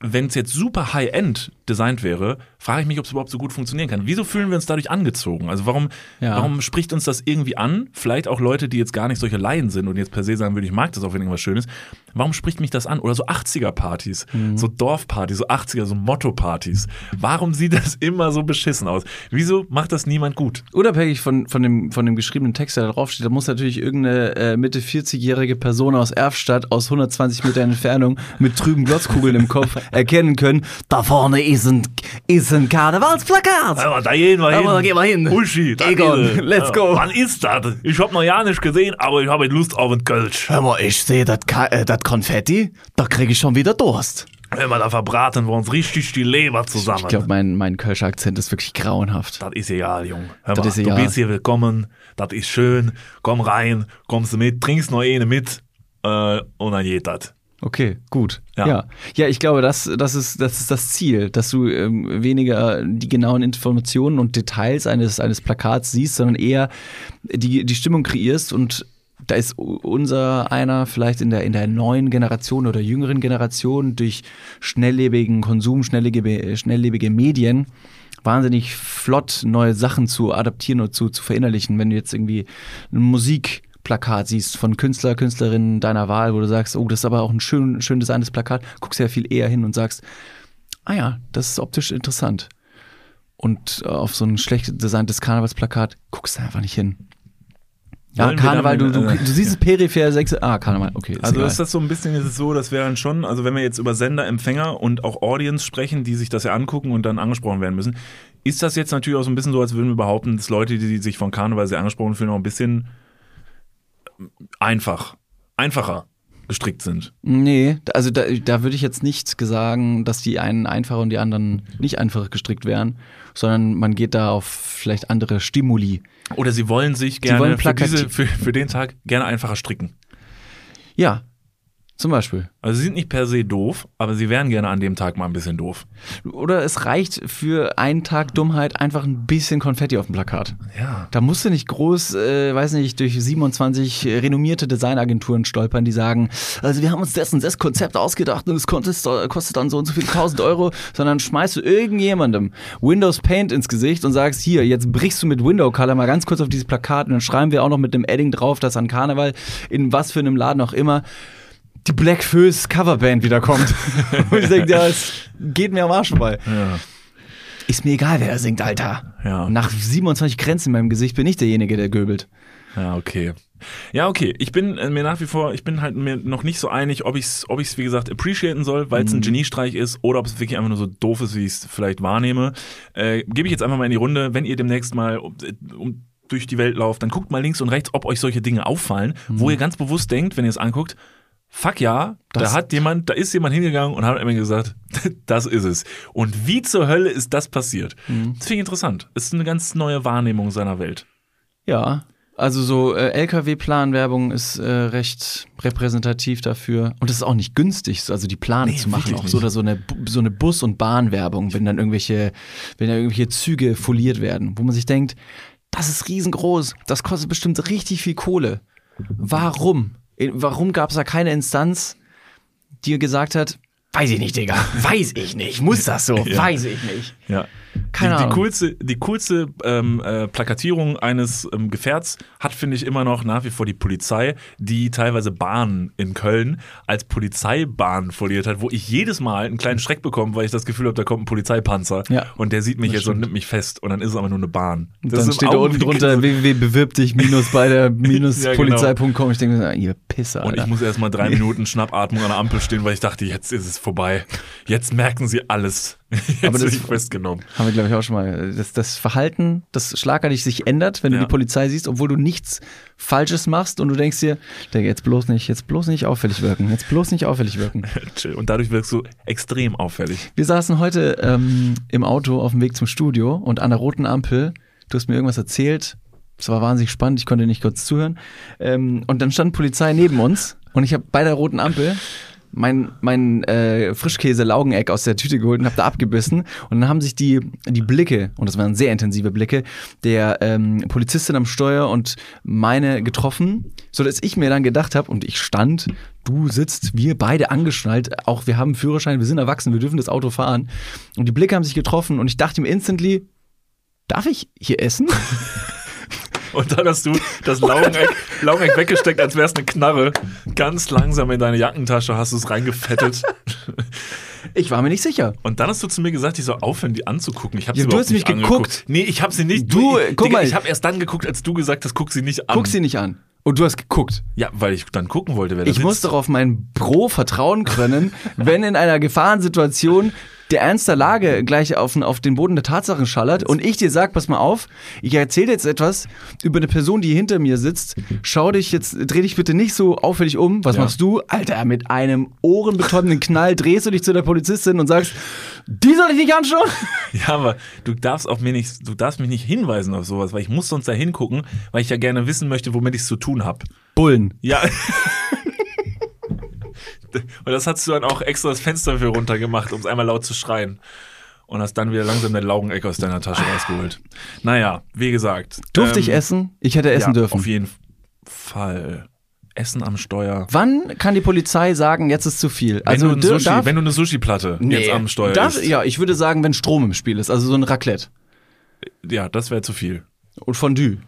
wenn es jetzt super high-end designt wäre, frage ich mich, ob es überhaupt so gut funktionieren kann. Wieso fühlen wir uns dadurch angezogen? Also warum, Ja. warum spricht uns das irgendwie an? Vielleicht auch Leute, die jetzt gar nicht solche Laien sind und jetzt per se sagen würden, ich mag das auch, wenn irgendwas schön ist. Warum spricht mich das an? Oder so 80er-Partys, Mhm. so Dorfpartys, so 80er, so Motto-Partys. Warum sieht das immer so beschissen aus? Wieso macht das niemand gut? Unabhängig von, von, dem, von dem geschriebenen Text, der da draufsteht, da muss natürlich irgendeine äh, Mitte 40-jährige Person aus Erfstadt aus 120 Metern Entfernung mit trüben Glotzkugeln im Kopf erkennen können, da vorne ist ein, ist ein Karnevalsplakat. Aber da gehen wir Aber da gehen wir hin. Uschi, da Egon, ist let's go. Wann ist das? Ich hab noch ja nicht gesehen, aber ich habe Lust auf ein Kölsch. Hör mal, ich sehe das äh, Konfetti, da kriege ich schon wieder Durst. Wenn wir da verbraten wir uns richtig die Leber zusammen. Ich glaube, mein, mein Kölscher Akzent ist wirklich grauenhaft. Das ist egal, Jung. Hör Das mal, ist du egal. bist hier willkommen, das ist schön, komm rein, kommst du mit, trinkst noch eine mit äh, und dann geht das. Okay, gut. Ja. Ja, ja, ich glaube, das, das, ist, das ist das Ziel, dass du ähm, weniger die genauen Informationen und Details eines, eines Plakats siehst, sondern eher die, die Stimmung kreierst und da ist unser einer vielleicht in der, in der neuen Generation oder jüngeren Generation durch schnelllebigen Konsum, schnelllebige, schnelllebige Medien wahnsinnig flott neue Sachen zu adaptieren und zu, zu verinnerlichen. Wenn du jetzt irgendwie ein Musikplakat siehst von Künstler, Künstlerinnen deiner Wahl, wo du sagst, oh, das ist aber auch ein schön, schön designtes Plakat, guckst ja viel eher hin und sagst, ah ja, das ist optisch interessant. Und auf so ein schlecht designtes Karnevalsplakat guckst du einfach nicht hin. Ja, Wollen Karneval, du, dann, du, äh, du siehst es peripher, sagst du, ah, Karneval, okay. Ist Also egal. ist das so ein bisschen ist es so, dass wir dann schon, also wenn wir jetzt über Sender, Empfänger und auch Audience sprechen, die sich das ja angucken und dann angesprochen werden müssen, ist das jetzt natürlich auch so ein bisschen so, als würden wir behaupten, dass Leute, die sich von Karneval sehr angesprochen fühlen, auch ein bisschen einfach, einfacher gestrickt sind. Nee, also da, da würde ich jetzt nicht sagen, dass die einen einfacher und die anderen nicht einfach gestrickt wären, sondern man geht da auf vielleicht andere Stimuli. Oder sie wollen sich gerne wollen für, diese, für, für den Tag gerne einfacher stricken. Ja, Zum Beispiel. Also sie sind nicht per se doof, aber sie wären gerne an dem Tag mal ein bisschen doof. Oder es reicht für einen Tag Dummheit einfach ein bisschen Konfetti auf dem Plakat. Ja. Da musst du nicht groß, äh, weiß nicht, durch 27 renommierte Designagenturen stolpern, die sagen, also wir haben uns das und das Konzept ausgedacht und es kostet, kostet dann so und so viel 1000 Euro, sondern schmeißt du irgendjemandem Windows Paint ins Gesicht und sagst, hier, jetzt brichst du mit Window Color mal ganz kurz auf dieses Plakat und dann schreiben wir auch noch mit dem Edding drauf, dass an Karneval in was für einem Laden auch immer die Black Föß Coverband wiederkommt. und ich denke, ja, es geht mir am Arsch vorbei. Ja. Ist mir egal, wer da singt, Alter. Ja. Nach 27 Grenzen in meinem Gesicht bin ich derjenige, der göbelt. Ja, okay. Ja, okay. Ich bin äh, mir nach wie vor, ich bin halt mir noch nicht so einig, ob ich es, ob ich's, wie gesagt, appreciaten soll, weil es ein Geniestreich ist oder ob es wirklich einfach nur so doof ist, wie ich es vielleicht wahrnehme. Äh, Gebe ich jetzt einfach mal in die Runde, wenn ihr demnächst mal um, um, durch die Welt lauft, dann guckt mal links und rechts, ob euch solche Dinge auffallen, wo ihr ganz bewusst denkt, wenn ihr es anguckt, fuck ja, da Das- hat jemand, da ist jemand hingegangen und hat mir gesagt, das ist es. Und wie zur Hölle ist das passiert? Das finde ich interessant. Es ist eine ganz neue Wahrnehmung seiner Welt. Ja. Also so äh, LKW-Planwerbung ist äh, recht repräsentativ dafür. Und das ist auch nicht günstig, also die Plane Nee, zu machen. Auch so, oder so eine, so eine Bus- und Bahnwerbung, wenn dann irgendwelche, wenn da irgendwelche Züge foliert werden, wo man sich denkt, das ist riesengroß, das kostet bestimmt richtig viel Kohle. Warum? Eh, Warum gab es da keine Instanz, die gesagt hat, weiß ich nicht, Digga, weiß ich nicht, muss das so, Ja. weiß ich nicht. Ja. Keine die, die coolste, die coolste ähm, äh, Plakatierung eines ähm, Gefährts hat, finde ich, immer noch nach wie vor die Polizei, die teilweise Bahnen in Köln als Polizeibahn foliert hat, wo ich jedes Mal einen kleinen Schreck bekomme, weil ich das Gefühl habe, da kommt ein Polizeipanzer Ja, und der sieht mich jetzt und stimmt. nimmt mich fest und dann ist es aber nur eine Bahn. Und Das dann steht da unten drunter www.bewirb dich minus bei der minus Ja, genau. polizei.com. Ich denke, mir so, ihr Pisser. Und ich Alter. muss erst mal drei Minuten Schnappatmung an der Ampel stehen, weil ich dachte, jetzt ist es vorbei. Jetzt merken sie alles. Aber das- festgenommen. Haben wir, glaube ich, auch schon mal. Das, das Verhalten, das schlagartig sich ändert, wenn Ja. du die Polizei siehst, obwohl du nichts Falsches machst und du denkst dir, jetzt bloß nicht, jetzt bloß nicht auffällig wirken, jetzt bloß nicht auffällig wirken. Und dadurch wirkst du extrem auffällig. Wir saßen heute ähm, im Auto auf dem Weg zum Studio und an der roten Ampel, du hast mir irgendwas erzählt, es war wahnsinnig spannend, ich konnte nicht kurz zuhören. Ähm, und dann stand Polizei neben uns und ich habe bei der roten Ampel mein, mein äh, Frischkäse-Laugeneck aus der Tüte geholt und habe da abgebissen. Und dann haben sich die, die Blicke, und das waren sehr intensive Blicke, der ähm, Polizistin am Steuer und meine getroffen, so dass ich mir dann gedacht habe, und ich stand, du sitzt, wir beide angeschnallt, auch wir haben Führerschein, wir sind erwachsen, wir dürfen das Auto fahren. Und die Blicke haben sich getroffen und ich dachte mir instantly, darf ich hier essen? Und dann hast du das Laugeneck, Laugeneck weggesteckt, als wär's eine Knarre. Ganz langsam in deine Jackentasche hast du es reingefettet. Ich war mir nicht sicher. Und dann hast du zu mir gesagt, ich soll aufhören, die anzugucken. Ich habe Ja, sie du hast mich angeguckt. geguckt. Nee, ich habe sie nicht. Du, ich, guck Digga, mal. Ich habe erst dann geguckt, als du gesagt hast, guck sie nicht an. Guck sie nicht an. Und du hast geguckt. Ja, weil ich dann gucken wollte, wer da Ich sitzt. muss doch auf mein Bro vertrauen können, wenn in einer Gefahrensituation der Ernst der Lage gleich auf, den- auf den Boden der Tatsachen schallert und ich dir sag, pass mal auf, ich erzähle jetzt etwas über eine Person, die hinter mir sitzt. Schau dich jetzt, dreh dich bitte nicht so auffällig um. Was Ja. machst du? Alter, mit einem ohrenbetäubenden Knall drehst du dich zu der Polizistin und sagst, die soll ich nicht anschauen? Ja, aber du darfst auf mir nicht, du darfst mich nicht hinweisen auf sowas, weil ich muss sonst da hingucken, weil ich ja gerne wissen möchte, womit ich es zu tun habe. Bullen. Ja. Und das hast du dann auch extra das Fenster für runtergemacht, um es einmal laut zu schreien. Und hast dann wieder langsam den Laugeneck aus deiner Tasche rausgeholt. Naja, wie gesagt. Durfte ähm, ich essen? Ich hätte essen ja, dürfen. Auf jeden Fall. Essen am Steuer. Wann kann die Polizei sagen, jetzt ist zu viel? Wenn, Also du, ein dür- Sushi, darf- wenn du eine Sushi-Platte jetzt am Steuer darf, isst, Ja, ich würde sagen, wenn Strom im Spiel ist, also so ein Raclette. ja, das wäre zu viel. Und Fondue.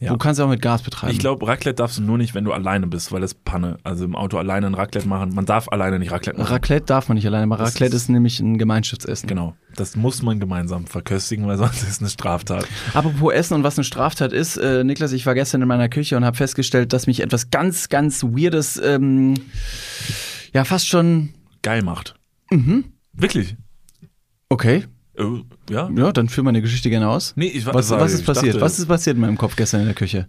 Ja. Du kannst ja auch mit Gas betreiben. Ich glaube, Raclette darfst du nur nicht, wenn du alleine bist, weil das Panne. Also im Auto alleine ein Raclette machen. Man darf alleine nicht Raclette machen. Raclette darf man nicht alleine machen. Das Raclette ist- ist, nämlich ein Gemeinschaftsessen. Genau. Das muss man gemeinsam verköstigen, weil sonst ist es eine Straftat. Apropos Essen und was eine Straftat ist, äh, Niklas, ich war gestern in meiner Küche und habe festgestellt, dass mich etwas ganz, ganz Weirdes, ähm, ja, fast schon. Geil macht. Mhm. Wirklich? Okay, ja? ja, dann führ meine Geschichte gerne aus. Nee, ich Was, was ist passiert? dachte, was ist passiert in meinem Kopf gestern in der Küche?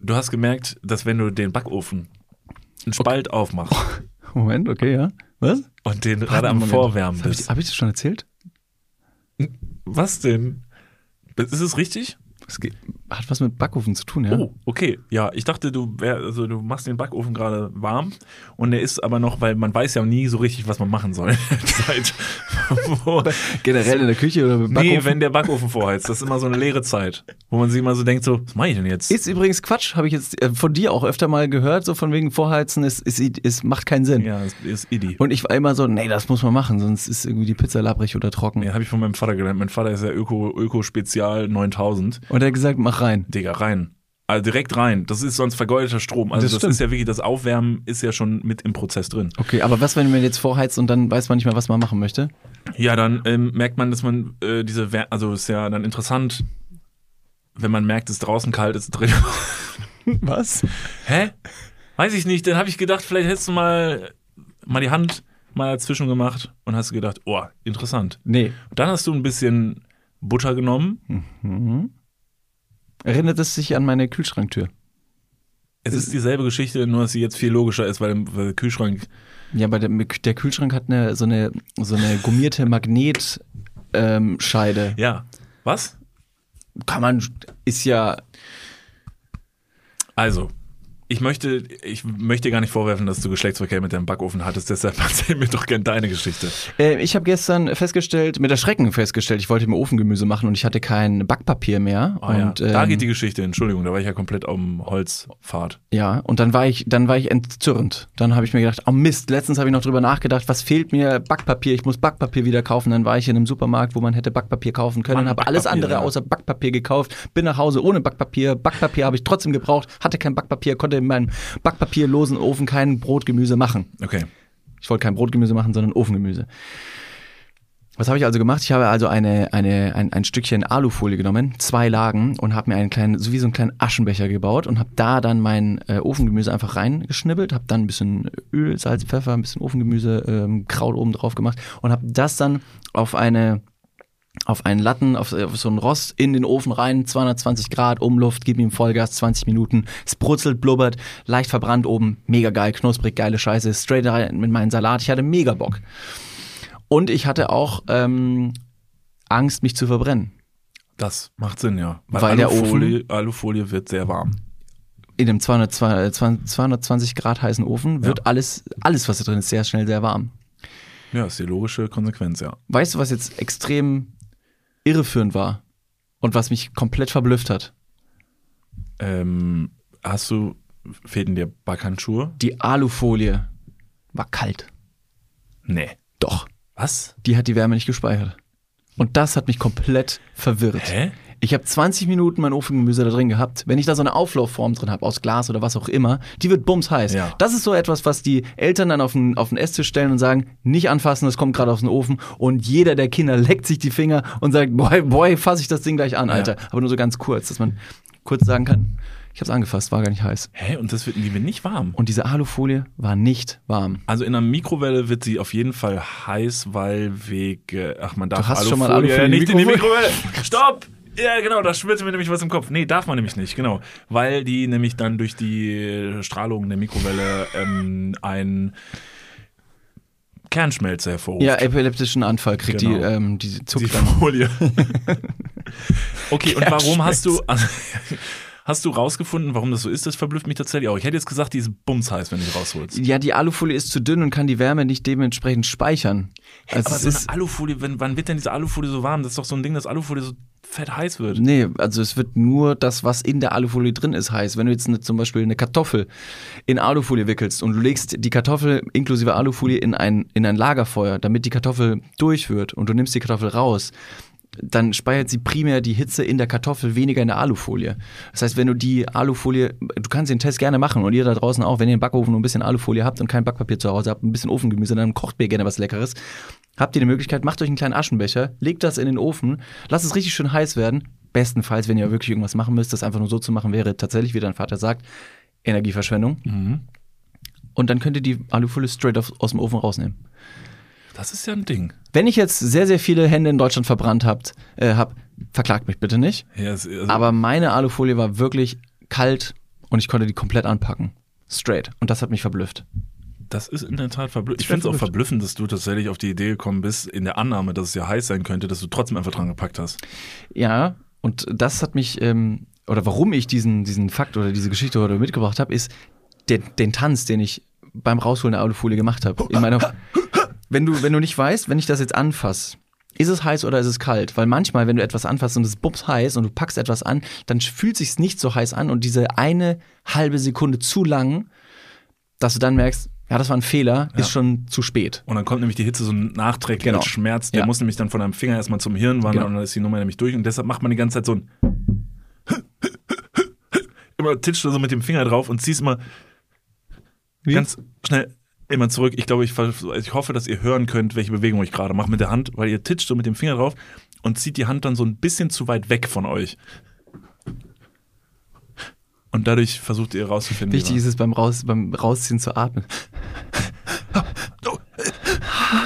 Du hast gemerkt, dass wenn du den Backofen einen Spalt aufmachst Moment, okay, ja. Was? und den gerade am Moment. Vorwärmen Habe ich, bist. hab ich das schon erzählt? Was denn? Ist es richtig? Es geht- Hat was mit Backofen zu tun, ja? Oh, okay. Ja, ich dachte, du wär, also du machst den Backofen gerade warm und der ist aber noch, weil man weiß ja nie so richtig, was man machen soll. Zeit, Generell in der Küche oder mit Backofen? nee, wenn der Backofen vorheizt, das ist immer so eine leere Zeit, wo man sich immer so denkt, so, was mache ich denn jetzt? Ist übrigens Quatsch, habe ich jetzt äh, von dir auch öfter mal gehört, so von wegen Vorheizen, ist, ist, ist, macht keinen Sinn. ja, ist, ist Idi. Und ich war immer so, nee, das muss man machen, sonst ist irgendwie die Pizza labbrig oder trocken. Ja, habe ich von meinem Vater gelernt. Mein Vater ist ja Öko, Öko-Spezial 9000. Und er hat gesagt, mach rein. Digga, rein. Also direkt rein. Das ist sonst vergeudeter Strom. Also Das das, ist ja wirklich, das Aufwärmen ist ja schon mit im Prozess drin. Okay, aber was, wenn man jetzt vorheizt und dann weiß man nicht mehr, was man machen möchte? Ja, dann ähm, merkt man, dass man äh, diese, Wär also ist ja dann interessant, wenn man merkt, es draußen kalt, ist drin. Was? Hä? Weiß ich nicht. Dann habe ich gedacht, vielleicht hättest du mal, mal die Hand mal dazwischen gemacht und hast gedacht, oh, interessant. Nee. Dann hast du ein bisschen Butter genommen. Erinnert es sich an meine Kühlschranktür? Es ist dieselbe Geschichte, nur dass sie jetzt viel logischer ist, weil, der Kühlschrank. Ja, aber der, der Kühlschrank hat eine, so, eine, so eine gummierte Magnetscheide. Ähm. Ja. Was? Kann man, ist ja, Also, ich möchte, ich möchte dir gar nicht vorwerfen, dass du Geschlechtsverkehr mit deinem Backofen hattest, deshalb erzähl mir doch gern deine Geschichte. Äh, ich habe gestern festgestellt, mit Erschrecken festgestellt, ich wollte mir Ofengemüse machen und ich hatte kein Backpapier mehr. Ja. und, da ähm, geht die Geschichte, Entschuldigung, da war ich ja komplett auf dem Holzpfad. Ja, und dann war ich, dann war ich entzürnt. Dann habe ich mir gedacht, oh Mist, letztens habe ich noch drüber nachgedacht, was fehlt mir? Backpapier, ich muss Backpapier wieder kaufen. Dann war ich in einem Supermarkt, wo man hätte Backpapier kaufen können, habe alles andere ja. außer Backpapier gekauft, bin nach Hause ohne Backpapier. Backpapier habe ich trotzdem gebraucht, hatte kein Backpapier, konnte in meinem backpapierlosen Ofen kein Brotgemüse machen. Okay. Ich wollte kein Brotgemüse machen, sondern Ofengemüse. Was habe ich also gemacht? Ich habe also eine, eine, ein, ein Stückchen Alufolie genommen, zwei Lagen und habe mir einen kleinen, so wie so einen kleinen Aschenbecher gebaut und habe da dann mein äh, Ofengemüse einfach reingeschnibbelt, habe dann ein bisschen Öl, Salz, Pfeffer, ein bisschen Ofengemüse, ähm, Kraut oben drauf gemacht und habe das dann auf eine auf einen Latten, auf, auf so einen Rost in den Ofen rein, 220 Grad, Umluft, gib ihm Vollgas, 20 Minuten, es brutzelt, blubbert, leicht verbrannt oben, mega geil, knusprig, geile Scheiße, straight rein mit meinem Salat, ich hatte mega Bock. Und ich hatte auch ähm, Angst, mich zu verbrennen. Das macht Sinn, ja. Weil der Alufolie, Alufolie wird sehr warm. In einem 200, 220 Grad heißen Ofen wird Ja. alles, alles, was da drin ist, sehr schnell sehr warm. Ja, ist die logische Konsequenz, ja. Weißt du, was jetzt extrem irreführend war und was mich komplett verblüfft hat? Ähm, hast du, fehlten dir Backhandschuhe? Die Alufolie war kalt. Nee. Doch. Was? die hat die Wärme nicht gespeichert. Und das hat mich komplett verwirrt. Hä? Ich habe 20 Minuten mein Ofengemüse da drin gehabt. Wenn ich da so eine Auflaufform drin habe, aus Glas oder was auch immer, die wird bumsheiß. Ja. Das ist so etwas, was die Eltern dann auf den, auf den Esstisch stellen und sagen, nicht anfassen, das kommt gerade aus dem Ofen. Und jeder der Kinder leckt sich die Finger und sagt, boy, boy, fasse ich das Ding gleich an, Alter. Aber nur so ganz kurz, dass man kurz sagen kann, ich habe es angefasst, war gar nicht heiß. Hä? Und das wird, die wird nicht warm. Und diese Alufolie war nicht warm. Also in einer Mikrowelle wird sie auf jeden Fall heiß, weil wegen, ach man darf Du hast schon mal Alufolie Alufolie nicht in die Mikrowelle? Mikrowelle. Stopp! Ja, genau, da schwirrt mir nämlich was im Kopf. Nee, darf man nämlich nicht, genau. Weil die nämlich dann durch die Strahlung der Mikrowelle ähm, ein Kernschmelze hervorruft. Ja, epileptischen Anfall kriegt Genau. die, ähm, die die. Folie. okay, und warum hast du, also, hast du rausgefunden, warum das so ist? Das verblüfft mich tatsächlich auch. Ich hätte jetzt gesagt, die ist bumsheiß, wenn du die rausholst. Ja, die Alufolie ist zu dünn und kann die Wärme nicht dementsprechend speichern. Also Aber so ist, eine Alufolie, wenn, wann wird denn diese Alufolie so warm? Das ist doch so ein Ding, dass Alufolie so fett heiß wird. nee, also es wird nur das, was in der Alufolie drin ist, heiß. Wenn du jetzt eine, zum Beispiel eine Kartoffel in Alufolie wickelst und du legst die Kartoffel inklusive Alufolie in ein, in ein Lagerfeuer, damit die Kartoffel durch wird und du nimmst die Kartoffel raus, dann speichert sie primär die Hitze in der Kartoffel, weniger in der Alufolie. Das heißt, wenn du die Alufolie, du kannst den Test gerne machen und ihr da draußen auch, wenn ihr im Backofen nur ein bisschen Alufolie habt und kein Backpapier zu Hause habt, ein bisschen Ofengemüse, dann kocht ihr gerne was Leckeres. Habt ihr die Möglichkeit, macht euch einen kleinen Aschenbecher, legt das in den Ofen, lasst es richtig schön heiß werden. Bestenfalls, wenn ihr wirklich irgendwas machen müsst, das einfach nur so zu machen wäre, tatsächlich, wie dein Vater sagt, Energieverschwendung. Mhm. Und dann könnt ihr die Alufolie straight aus dem Ofen rausnehmen. Das ist ja ein Ding. Wenn ich jetzt sehr, sehr viele Hände in Deutschland verbrannt habt, äh, hab, verklagt mich bitte nicht. Ja, es, also, Aber meine Alufolie war wirklich kalt und ich konnte die komplett anpacken. Straight. Und das hat mich verblüfft. das ist in der Tat verblüffend. Ich finde es auch verblüfft. verblüffend, dass du tatsächlich auf die Idee gekommen bist, in der Annahme, dass es ja heiß sein könnte, dass du trotzdem einfach dran gepackt hast. Ja, und das hat mich ähm, oder warum ich diesen, diesen Fakt oder diese Geschichte heute mitgebracht habe, ist den, den Tanz, den ich beim Rausholen der Alufolie gemacht habe. In meiner, wenn du, wenn du nicht weißt, wenn ich das jetzt anfasse, ist es heiß oder ist es kalt? Weil manchmal, wenn du etwas anfasst und es bums heiß und du packst etwas an, dann fühlt sich's nicht so heiß an und diese eine halbe Sekunde zu lang, dass du dann merkst, ja, das war ein Fehler, ist schon zu spät. Und dann kommt nämlich die Hitze so nachträglich Genau. als Schmerz. Der Ja. muss nämlich dann von deinem Finger erstmal zum Hirn wandern Genau. und dann ist die Nummer nämlich durch. Und deshalb macht man die ganze Zeit so ein immer titscht du so mit dem Finger drauf und ziehst immer ganz schnell immer zurück. Ich glaube, ich, ich hoffe, dass ihr hören könnt, welche Bewegung ich gerade mache mit der Hand, weil ihr titscht so mit dem Finger drauf und zieht die Hand dann so ein bisschen zu weit weg von euch. Und dadurch versucht ihr rauszufinden. Wichtig ist es beim, Raus, beim Rausziehen zu atmen.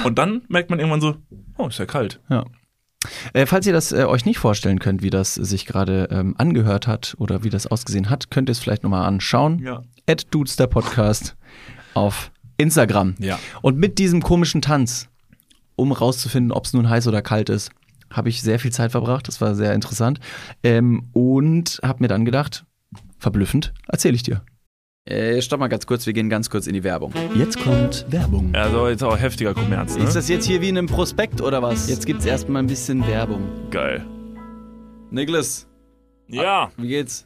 Und dann merkt man irgendwann so, oh, ist ja kalt. Ja. Äh, falls ihr das äh, euch nicht vorstellen könnt, wie das sich gerade ähm, angehört hat oder wie das ausgesehen hat, könnt ihr es vielleicht nochmal anschauen. Ja. At Dudes der Podcast auf Instagram. Ja. Und mit diesem komischen Tanz, um rauszufinden, ob es nun heiß oder kalt ist, habe ich sehr viel Zeit verbracht. Das war sehr interessant. Ähm, und habe mir dann gedacht, verblüffend, erzähle ich dir. Äh, stopp mal ganz kurz, wir gehen ganz kurz in die Werbung. Jetzt kommt Werbung. Also jetzt auch heftiger Kommerz, ne? Ist das jetzt hier wie in einem Prospekt oder was? Jetzt gibt's erstmal ein bisschen Werbung. geil. Niklas, Ja, wie geht's?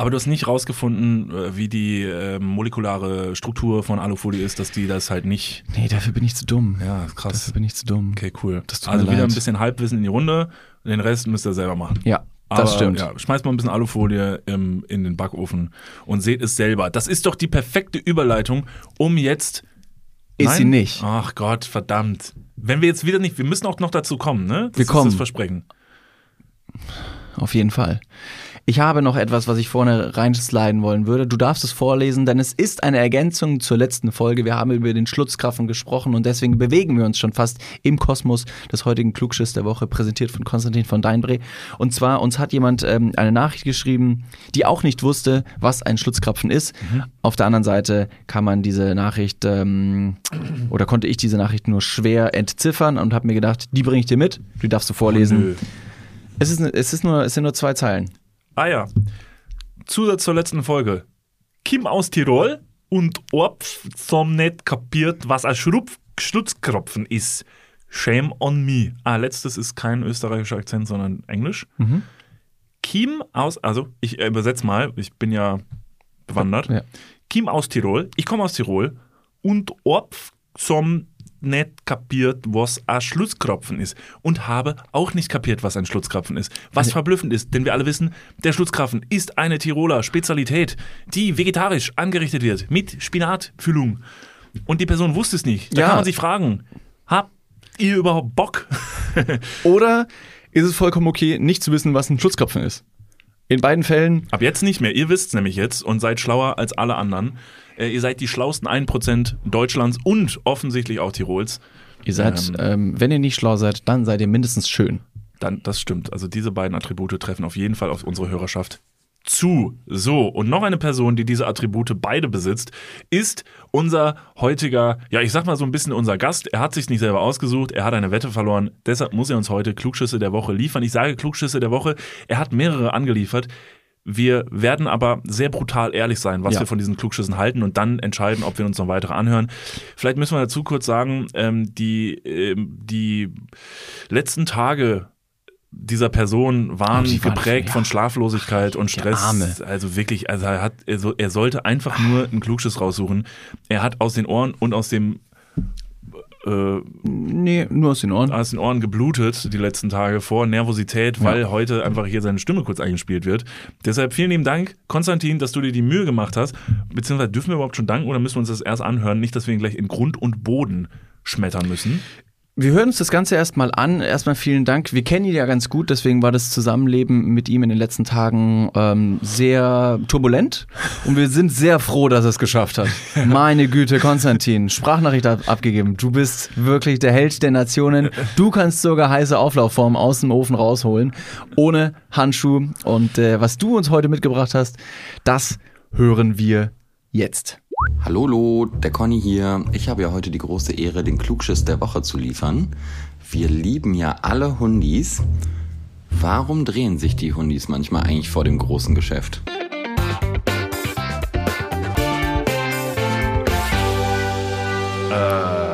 Aber du hast nicht rausgefunden, äh, wie die äh, molekulare Struktur von Alufolie ist, dass die das halt nicht. Nee, dafür bin ich zu dumm. Ja, krass. Dafür bin ich zu dumm. Okay, cool. Also wieder leid. ein bisschen Halbwissen in die Runde. Den Rest müsst ihr selber machen. Ja, Aber, das stimmt. Ja, schmeißt mal ein bisschen Alufolie im, in den Backofen und seht es selber. Das ist doch die perfekte Überleitung, um jetzt. Ist sie nicht. Ach Gott, verdammt. Wenn wir jetzt wieder nicht, wir müssen auch noch dazu kommen, ne? Das Wir kommen. das Versprechen. Auf jeden Fall. Ich habe noch etwas, was ich vorne reinsliden wollen würde. Du darfst es vorlesen, denn es ist eine Ergänzung zur letzten Folge. Wir haben über den Schlutzkraffen gesprochen und deswegen bewegen wir uns schon fast im Kosmos des heutigen Klugschiss der Woche, präsentiert von Konstantin von Deinbre. Und zwar, uns hat jemand ähm, eine Nachricht geschrieben, die auch nicht wusste, was ein Schlutzkrapfen ist. Auf der anderen Seite kann man diese Nachricht ähm, oder konnte ich diese Nachricht nur schwer entziffern und habe mir gedacht, die bringe ich dir mit, die darfst du vorlesen. Nö. Es, ist, es, ist nur, es sind nur zwei Zeilen. Ah ja. Zusatz zur letzten Folge. Kim aus Tirol und Orpf zum nicht kapiert, was ein Schrupf Schlutzkropfen ist. Shame on me. Ah, letztes ist kein österreichischer Akzent, sondern Englisch. Kim aus, also ich übersetze mal, ich bin ja bewandert. Ja. Kim aus Tirol, ich komme aus Tirol und Orpf zum nicht kapiert, was ein Schlutzkropfen ist und habe auch nicht kapiert, was ein Schlutzkrapfen ist. Was Also verblüffend ist, denn wir alle wissen, der Schlutzkrapfen ist eine Tiroler Spezialität, die vegetarisch angerichtet wird mit Spinatfüllung. Und die Person wusste es nicht. Da Ja. kann man sich fragen, habt ihr überhaupt Bock? Oder ist es vollkommen okay, nicht zu wissen, was ein Schutzkopfen ist? In beiden Fällen, Ab jetzt nicht mehr. Ihr wisst es nämlich jetzt und seid schlauer als alle anderen. Äh, ihr seid die schlauesten 1% Deutschlands und offensichtlich auch Tirols. ihr seid, ähm, wenn ihr nicht schlau seid, dann seid ihr mindestens schön. Dann, das stimmt. Also diese beiden Attribute treffen auf jeden Fall auf unsere Hörerschaft zu. So, und noch eine Person, die diese Attribute beide besitzt, ist unser heutiger, ja, ich sag mal so ein bisschen unser Gast. Er hat sich nicht selber ausgesucht, er hat eine Wette verloren, deshalb muss er uns heute Klugschüsse der Woche liefern. Ich sage Klugschüsse der Woche, er hat mehrere angeliefert. Wir werden aber sehr brutal ehrlich sein, was Ja. wir von diesen Klugschüssen halten und dann entscheiden, ob wir uns noch weitere anhören. Vielleicht müssen wir dazu kurz sagen, ähm, die, ähm, die letzten Tage dieser Person waren die waren- geprägt ja. von Schlaflosigkeit und Der Stress. Arme. Also wirklich, also er hat, also er sollte einfach nur einen Klugschiss raussuchen. Er hat aus den Ohren und aus dem äh, Nee, nur aus den Ohren. aus den Ohren geblutet die letzten Tage vor Nervosität, weil heute einfach hier seine Stimme kurz eingespielt wird. Deshalb vielen lieben Dank, Konstantin, dass du dir die Mühe gemacht hast. Beziehungsweise dürfen wir überhaupt schon danken oder müssen wir uns das erst anhören? Nicht, dass wir ihn gleich in Grund und Boden schmettern müssen. Wir hören uns das Ganze erstmal an. Erstmal vielen Dank. Wir kennen ihn ja ganz gut, deswegen war das Zusammenleben mit ihm in den letzten Tagen ähm, sehr turbulent. Und wir sind sehr froh, dass er es geschafft hat. Meine Güte, Konstantin, Sprachnachricht ab abgegeben. Du bist wirklich der Held der Nationen. Du kannst sogar heiße Auflaufformen aus dem Ofen rausholen, ohne Handschuh. Und äh, was du uns heute mitgebracht hast, das hören wir jetzt. Hallo, der Conny hier. Ich habe ja heute die große Ehre, den Klugschiss der Woche zu liefern. Wir lieben ja alle Hundis. Warum drehen sich die Hundis manchmal eigentlich vor dem großen Geschäft?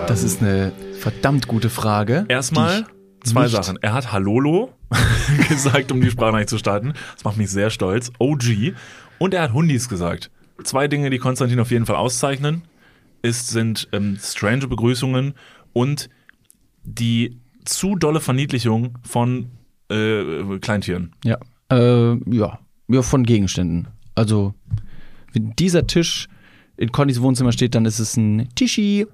Das ist eine verdammt gute Frage. Erstmal zwei nicht- Sachen. Er hat Hallolo gesagt, um die Sprachnachricht zu starten. Das macht mich sehr stolz. OG. Und er hat Hundis gesagt. Zwei Dinge, die Konstantin auf jeden Fall auszeichnen, ist, sind ähm, strange Begrüßungen und die zu dolle Verniedlichung von äh, Kleintieren. Ja. Äh, ja. Ja, von Gegenständen. Also, wenn dieser Tisch in Connys Wohnzimmer steht, dann ist es ein Tischi.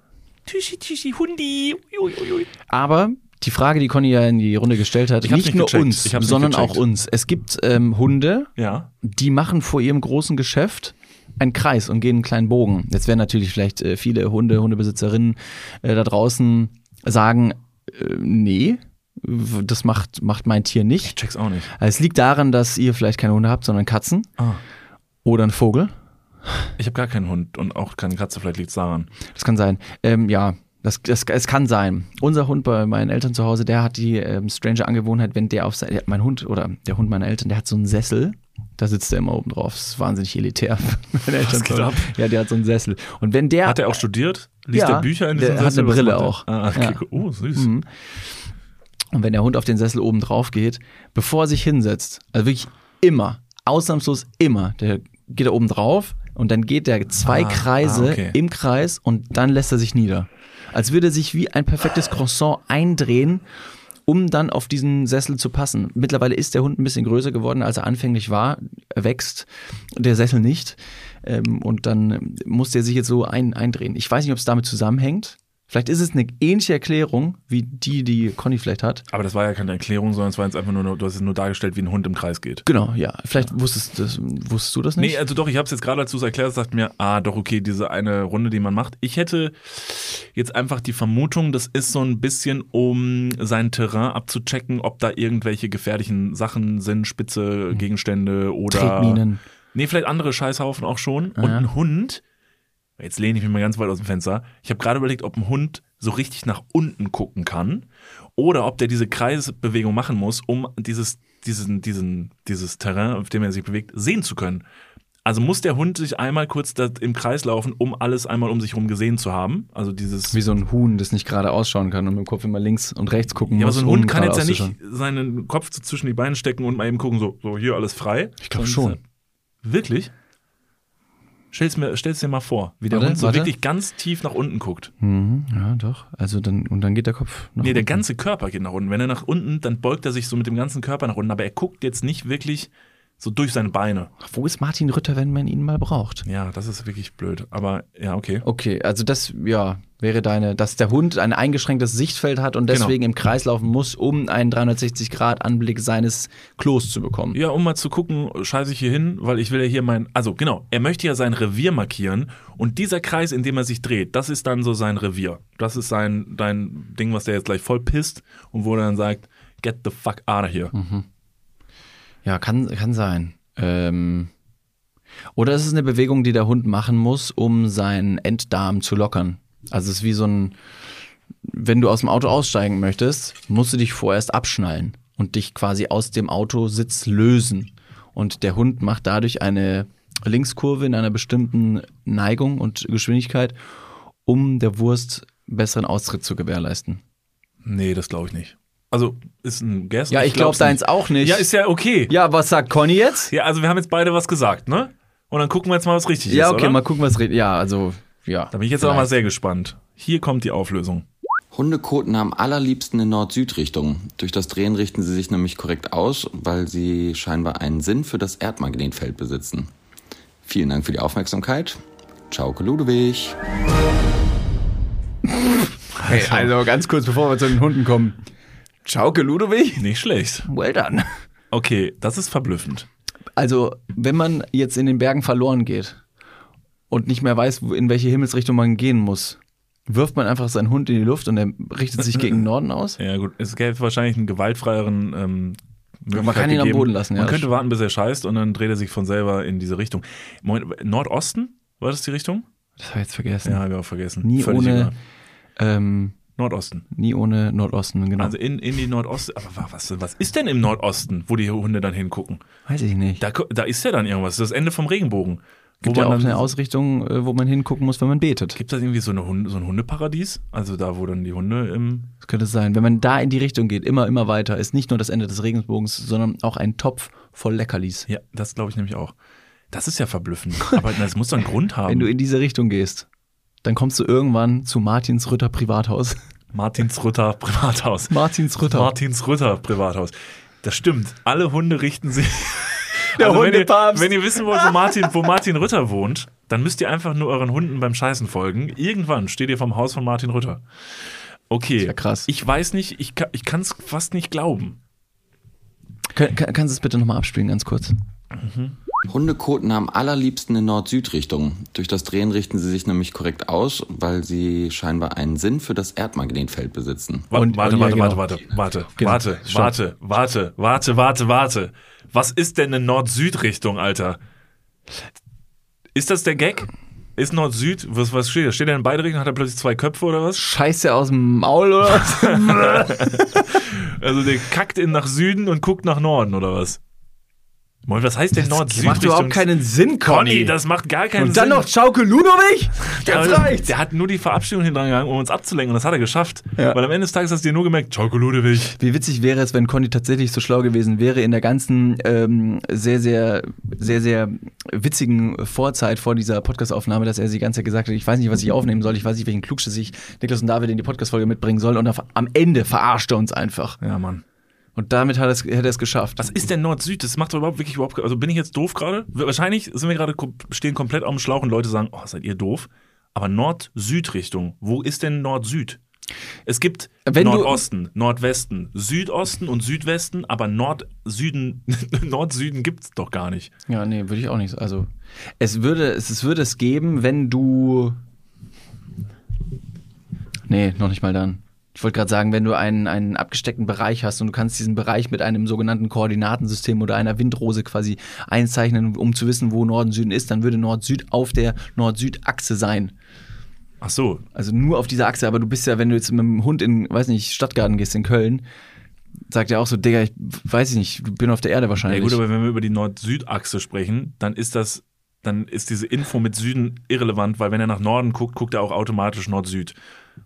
Tischi, Tischi, Hundi. Ui, ui, ui. Aber die Frage, die Conny ja in die Runde gestellt hat, nicht nicht nur gecheckt. uns, sondern auch uns. Es gibt ähm, Hunde, Ja. die machen vor ihrem großen Geschäft einen Kreis und gehen einen kleinen Bogen. Jetzt werden natürlich vielleicht äh, viele Hunde, Hundebesitzerinnen äh, da draußen sagen, äh, nee, das macht, macht mein Tier nicht. Check's auch nicht. Also es liegt daran, dass ihr vielleicht keine Hunde habt, sondern Katzen Ah. oder einen Vogel. Ich habe gar keinen Hund und auch keine Katze. Vielleicht liegt's daran. Das kann sein. Ähm, ja, das, das, es kann sein. Unser Hund bei meinen Eltern zu Hause, der hat die ähm, strange Angewohnheit, wenn der auf sein, mein Hund oder der Hund meiner Eltern, der hat so einen Sessel. Da sitzt er immer oben drauf. Das ist wahnsinnig elitär. Eltern geht ab? Ja, der hat so einen Sessel. Und wenn der Hat er auch studiert? Liest Ja, er Bücher in der diesem hat Sessel? eine Was Brille auch. Ah, okay. Ja. Oh, süß. Mhm. Und wenn der Hund auf den Sessel oben drauf geht, bevor er sich hinsetzt, also wirklich immer, ausnahmslos immer, der geht da oben drauf und dann geht der zwei Ah, Kreise ah, okay. im Kreis und dann lässt er sich nieder. Als würde er sich wie ein perfektes Croissant eindrehen, um dann auf diesen Sessel zu passen. Mittlerweile ist der Hund ein bisschen größer geworden, als er anfänglich war. Er wächst, der Sessel nicht. Ähm, und dann muss der sich jetzt so ein, eindrehen. Ich weiß nicht, ob es damit zusammenhängt. Vielleicht ist es eine ähnliche Erklärung wie die, die Conny vielleicht hat. Aber das war ja keine Erklärung, sondern es war jetzt einfach nur, du hast es nur dargestellt, wie ein Hund im Kreis geht. Genau, ja. Vielleicht wusstest, das, wusstest du das nicht? Nee, also doch, ich habe es jetzt gerade, es erklärt hast, dachte mir, ah, doch, okay, diese eine Runde, die man macht. Ich hätte jetzt einfach die Vermutung, das ist so ein bisschen, um sein Terrain abzuchecken, ob da irgendwelche gefährlichen Sachen sind, spitze Gegenstände oder. Tretminen. Nee, vielleicht andere Scheißhaufen auch schon. Und Ja. ein Hund, jetzt lehne ich mich mal ganz weit aus dem Fenster. Ich habe gerade überlegt, ob ein Hund so richtig nach unten gucken kann oder ob der diese Kreisbewegung machen muss, um dieses, diesen, diesen, dieses Terrain, auf dem er sich bewegt, sehen zu können. Also muss der Hund sich einmal kurz im Kreis laufen, um alles einmal um sich herum gesehen zu haben. Also dieses. Wie so ein Huhn, das nicht gerade ausschauen kann und mit dem Kopf immer links und rechts gucken Ja, aber muss. so ein Hund kann jetzt ja nicht seinen Kopf zwischen die Beine stecken und mal eben gucken, so, so hier alles frei. Ich glaub Sondern schon. Wirklich? Stell's mir, stell's dir mal vor, wie der Warte, Hund so warte. wirklich ganz tief nach unten guckt. Mhm, ja, doch. Also dann, und dann geht der Kopf nach Nee, der unten. ganze Körper geht nach unten. Wenn er nach unten, dann beugt er sich so mit dem ganzen Körper nach unten, aber er guckt jetzt nicht wirklich so durch seine Beine. Wo ist Martin Rütter, wenn man ihn mal braucht? Ja, das ist wirklich blöd. Aber ja, okay. Okay, also das, ja, wäre deine, dass der Hund ein eingeschränktes Sichtfeld hat und Genau. deswegen im Kreis laufen muss, um einen 360-Grad-Anblick seines Klos zu bekommen. Ja, um mal zu gucken, scheiße ich hier hin, weil ich will ja hier mein, also genau, er möchte ja sein Revier markieren und dieser Kreis, in dem er sich dreht, das ist dann so sein Revier. Das ist sein, dein Ding, was der jetzt gleich voll pisst und wo er dann sagt, get the fuck out of here. Ja, kann, kann sein. Ähm, oder es ist eine Bewegung, die der Hund machen muss, um seinen Enddarm zu lockern. Also es ist wie so ein, wenn du aus dem Auto aussteigen möchtest, musst du dich vorerst abschnallen und dich quasi aus dem Autositz lösen. Und der Hund macht dadurch eine Linkskurve in einer bestimmten Neigung und Geschwindigkeit, um der Wurst besseren Austritt zu gewährleisten. Nee, das glaube ich nicht. Also, ist ein Guess. Ja, ich glaube deins auch nicht. Ja, ist ja okay. ja, was sagt Conny jetzt? Ja, also wir haben jetzt beide was gesagt, ne? Und dann gucken wir jetzt mal, was richtig Ja, ist, okay, oder? mal gucken, was redet. Ja, also, ja. Da bin ich jetzt aber mal sehr gespannt. Hier kommt die Auflösung. Hunde koten am allerliebsten in Nord-Süd-Richtung. Durch das Drehen richten sie sich nämlich korrekt aus, weil sie scheinbar einen Sinn für das Erdmagnetfeld besitzen. Vielen Dank für die Aufmerksamkeit. Ciao, Ludwig. Hey, also ganz kurz, bevor wir zu den Hunden kommen. Schauke Ludovic? Nicht schlecht. Well done. Okay, das ist verblüffend. Also, wenn man jetzt in den Bergen verloren geht und nicht mehr weiß, in welche Himmelsrichtung man gehen muss, wirft man einfach seinen Hund in die Luft und er richtet sich gegen den Norden aus? Ja gut, es gäbe wahrscheinlich einen gewaltfreieren ähm, Möglichkeit kann ihn am gegeben. Boden lassen, ja, Man könnte warten, bis er scheißt und dann dreht er sich von selber in diese Richtung. Nordosten? War das die Richtung? Das habe ich jetzt vergessen. Ja, habe ich auch vergessen. nie, Völlig ohne, ähm, Nordosten. nie ohne Nordosten, genau. Also in, in die Nordosten. Aber wa- was, was ist denn im Nordosten, wo die Hunde dann hingucken? weiß ich nicht. Da, da ist ja dann irgendwas. Das Ende vom Regenbogen. Gibt ja auch eine Ausrichtung, äh, wo man hingucken muss, wenn man betet. Gibt es irgendwie so, eine Hunde, so ein Hundeparadies? Also da, wo dann die Hunde im. Das könnte sein. Wenn man da in die Richtung geht, immer, immer weiter, ist nicht nur das Ende des Regenbogens, sondern auch ein Topf voll Leckerlis. Ja, das glaube ich nämlich auch. Das ist ja verblüffend. Aber das muss doch einen Grund haben. Wenn du in diese Richtung gehst, dann kommst du irgendwann zu Martins Rütter Privathaus. Martins Rütter Privathaus. Martins Rütter. Martins Rütter Privathaus. Das stimmt. Alle Hunde richten sich. Der Also wenn, ihr, wenn ihr wissen wollt, wo Martin, wo Martin Rütter wohnt, dann müsst ihr einfach nur euren Hunden beim Scheißen folgen. Irgendwann steht ihr vom Haus von Martin Rütter. Okay. ja krass. Ich weiß nicht, ich, ich kann es fast nicht glauben. Kann, kann, kannst du es bitte nochmal abspielen, ganz kurz? Hunde koten am allerliebsten in Nord-Süd-Richtung. Durch das Drehen richten sie sich nämlich korrekt aus, weil sie scheinbar einen Sinn für das Erdmagnetfeld besitzen. Und- warte, und ja, warte, genau. warte, warte, warte, Genau. warte, Stopp. warte, warte, warte, warte, warte. Was ist denn eine Nord-Süd-Richtung, Alter? Ist das der Gag? Ist Nord-Süd? Was, was steht da? Steht er in beide Richtungen? Hat er plötzlich zwei Köpfe oder was? Scheiße aus dem Maul oder was? Also der kackt in nach Süden und guckt nach Norden oder was? Moin, was heißt denn Das Nord-Süd? macht überhaupt keinen Sinn, Conny. Conny, das macht gar keinen Und dann Sinn. noch Schauke Ludovic? der, Das reicht. der hat nur die Verabschiedung hingegangen, um uns abzulenken und das hat er geschafft. Ja. Weil am Ende des Tages hast du dir nur gemerkt, Czauko Ludewig. Wie witzig wäre es, wenn Conny tatsächlich so schlau gewesen wäre, in der ganzen ähm, sehr, sehr, sehr, sehr witzigen Vorzeit vor dieser Podcastaufnahme, dass er die ganze Zeit gesagt hat, ich weiß nicht, was ich aufnehmen soll, ich weiß nicht, welchen Klugschiss ich Niklas und David in die Podcastfolge mitbringen soll und auf, am Ende verarscht er uns einfach. Ja, Mann. Und damit hat er es, hätte er es geschafft. Was ist denn Nord-Süd? Das macht doch überhaupt wirklich überhaupt. Also bin ich jetzt doof gerade? Wahrscheinlich sind wir gerade stehen komplett auf dem Schlauch und Leute sagen, oh, seid ihr doof? Aber Nord-Süd-Richtung. Wo ist denn Nord-Süd? Es gibt Wenn Nordosten, Nordwesten, Südosten und Südwesten, aber Nord-Süden, Nord-Süden gibt's doch gar nicht. Ja, nee, würde ich auch nicht. Also, es würde, es, es würde es geben, wenn du. Nee, noch nicht mal dann. Ich wollte gerade sagen, wenn du einen, einen abgesteckten Bereich hast und du kannst diesen Bereich mit einem sogenannten Koordinatensystem oder einer Windrose quasi einzeichnen, um zu wissen, wo Norden Süden ist, dann würde Nord-Süd auf der Nord-Süd-Achse sein. Ach so. Also nur auf dieser Achse, aber du bist ja, wenn du jetzt mit dem Hund in, weiß nicht, Stadtgarten gehst in Köln, sagt er auch so, Digga, ich weiß ich nicht, ich bin auf der Erde Ja wahrscheinlich. gut, aber wenn wir über die Nord-Süd-Achse sprechen, dann ist das, dann ist diese Info mit Süden irrelevant, weil wenn er nach Norden guckt, guckt er auch automatisch Nord-Süd.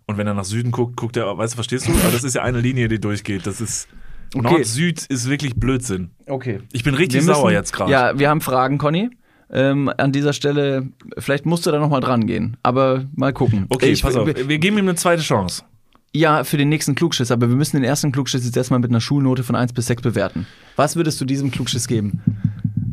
Und wenn er nach Süden guckt, guckt er, weißt du, verstehst du? Aber das ist ja eine Linie, die durchgeht. Das ist Okay. Nord-Süd ist wirklich Blödsinn. okay. Ich bin richtig müssen- sauer jetzt gerade. Ja, wir haben Fragen, Conny. Ähm, an dieser Stelle, vielleicht musst du da nochmal dran gehen. Aber mal gucken. Okay, Ich- pass auf. Wir geben ihm eine zweite Chance. Ja, für den nächsten Klugschiss, aber wir müssen den ersten Klugschiss jetzt erstmal mit einer Schulnote von 1 bis 6 bewerten. Was würdest du diesem Klugschiss geben?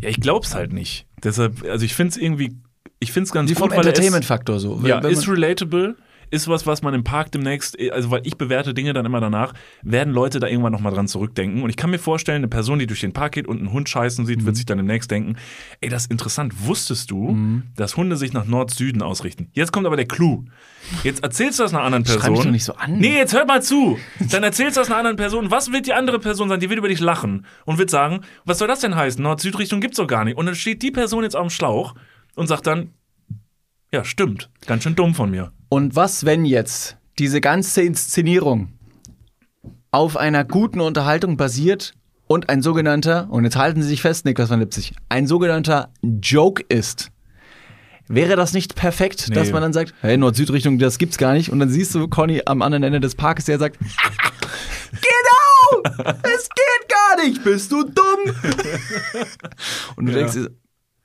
Ja, ich glaub's halt nicht. Deshalb, also ich find's irgendwie, ich find's ganz Die gut, vom er Entertainment-Faktor so. Ja, ist relatable, ist was, was man im Park demnächst, also weil ich bewerte Dinge dann immer danach, werden Leute da irgendwann nochmal dran zurückdenken. Und ich kann mir vorstellen, eine Person, die durch den Park geht und einen Hund scheißen sieht, Mhm. wird sich dann demnächst denken, ey, das ist interessant. Wusstest du, dass Hunde sich nach Nord-Süden ausrichten? Jetzt kommt aber der Clou. Jetzt erzählst du das einer anderen Schreib Person. mich doch nicht so an. Nee, jetzt hör mal zu. Dann erzählst du das einer anderen Person. Was wird die andere Person sagen? Die wird über dich lachen und wird sagen, was soll das denn heißen? Nord-Süd-Richtung gibt's doch gar nicht. Und dann steht die Person jetzt auf dem Schlauch und sagt dann, ja, stimmt. Ganz schön dumm von mir. Und was, wenn jetzt diese ganze Inszenierung auf einer guten Unterhaltung basiert und ein sogenannter, und jetzt halten Sie sich fest, Niklas van Lipzig, ein sogenannter Joke ist? Wäre das nicht perfekt, Nee. dass man dann sagt, hey, Nord-Süd-Richtung, das gibt's gar nicht? Und dann siehst du Conny am anderen Ende des Parkes, der sagt, genau, es geht gar nicht, bist du dumm? Und du Ja. denkst,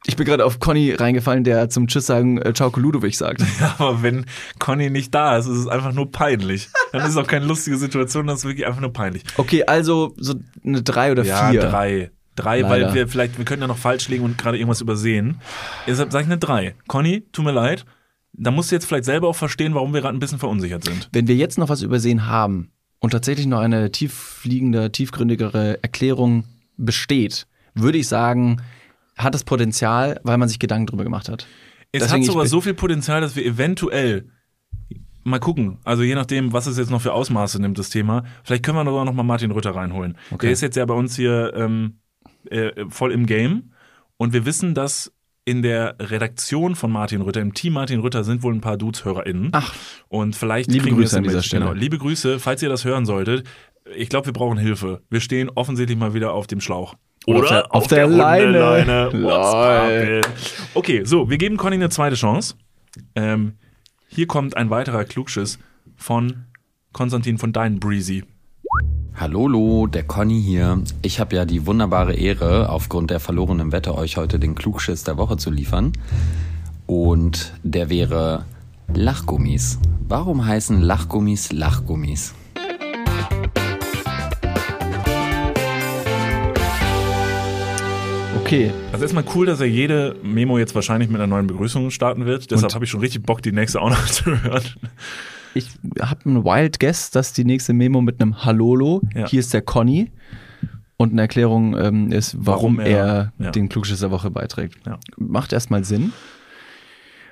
ich bin gerade auf Conny reingefallen, der zum Tschüss sagen äh, Ciao Ludowig sagt. Aber wenn Conny nicht da ist, ist es einfach nur peinlich. Dann ist es auch keine lustige Situation, das ist wirklich einfach nur peinlich. Okay, also so eine drei oder Ja, vier. drei. Drei, Leider. weil wir vielleicht, wir können ja noch falsch liegen und gerade irgendwas übersehen. Deshalb sage ich eine drei. Conny, tut mir leid. Da musst du jetzt vielleicht selber auch verstehen, warum wir gerade ein bisschen verunsichert sind. Wenn wir jetzt noch was übersehen haben und tatsächlich noch eine tiefliegende, tiefgründigere Erklärung besteht, würde ich sagen, hat es Potenzial, weil man sich Gedanken drüber gemacht hat. Es Deswegen, hat sogar so viel Potenzial, dass wir eventuell mal gucken. Also je nachdem, was es jetzt noch für Ausmaße nimmt, das Thema. Vielleicht können wir sogar noch mal Martin Rütter reinholen. Okay. Der ist jetzt ja bei uns hier ähm, äh, voll im Game. Und wir wissen, dass in der Redaktion von Martin Rütter, im Team Martin Rütter, sind wohl ein paar Dudes-HörerInnen. Ach. Und vielleicht Liebe kriegen wir Grüße es an dieser mit. Stelle. Genau. Liebe Grüße, falls ihr das hören solltet. Ich glaube, wir brauchen Hilfe. Wir stehen offensichtlich mal wieder auf dem Schlauch. Oder auf der- auf der Leine. Lol. poppin'? Okay, so, wir geben Conny eine zweite Chance. Ähm, hier kommt ein weiterer Klugschiss von Konstantin von Dein Breezy. Hallo, der Conny hier. Ich habe ja die wunderbare Ehre, aufgrund der verlorenen Wette euch heute den Klugschiss der Woche zu liefern. Und der wäre Lachgummis. Warum heißen Lachgummis Lachgummis? Okay, Also erstmal cool, dass er jede Memo jetzt wahrscheinlich mit einer neuen Begrüßung starten wird. Deshalb habe ich schon richtig Bock, die nächste auch noch zu hören. ich habe einen Wild Guess, dass die nächste Memo mit einem Hallolo, Ja. hier ist der Conny. Und eine Erklärung ähm, ist, warum, Warum er, er- ja. den Klugschiss der Woche beiträgt. Ja. Macht erstmal Sinn.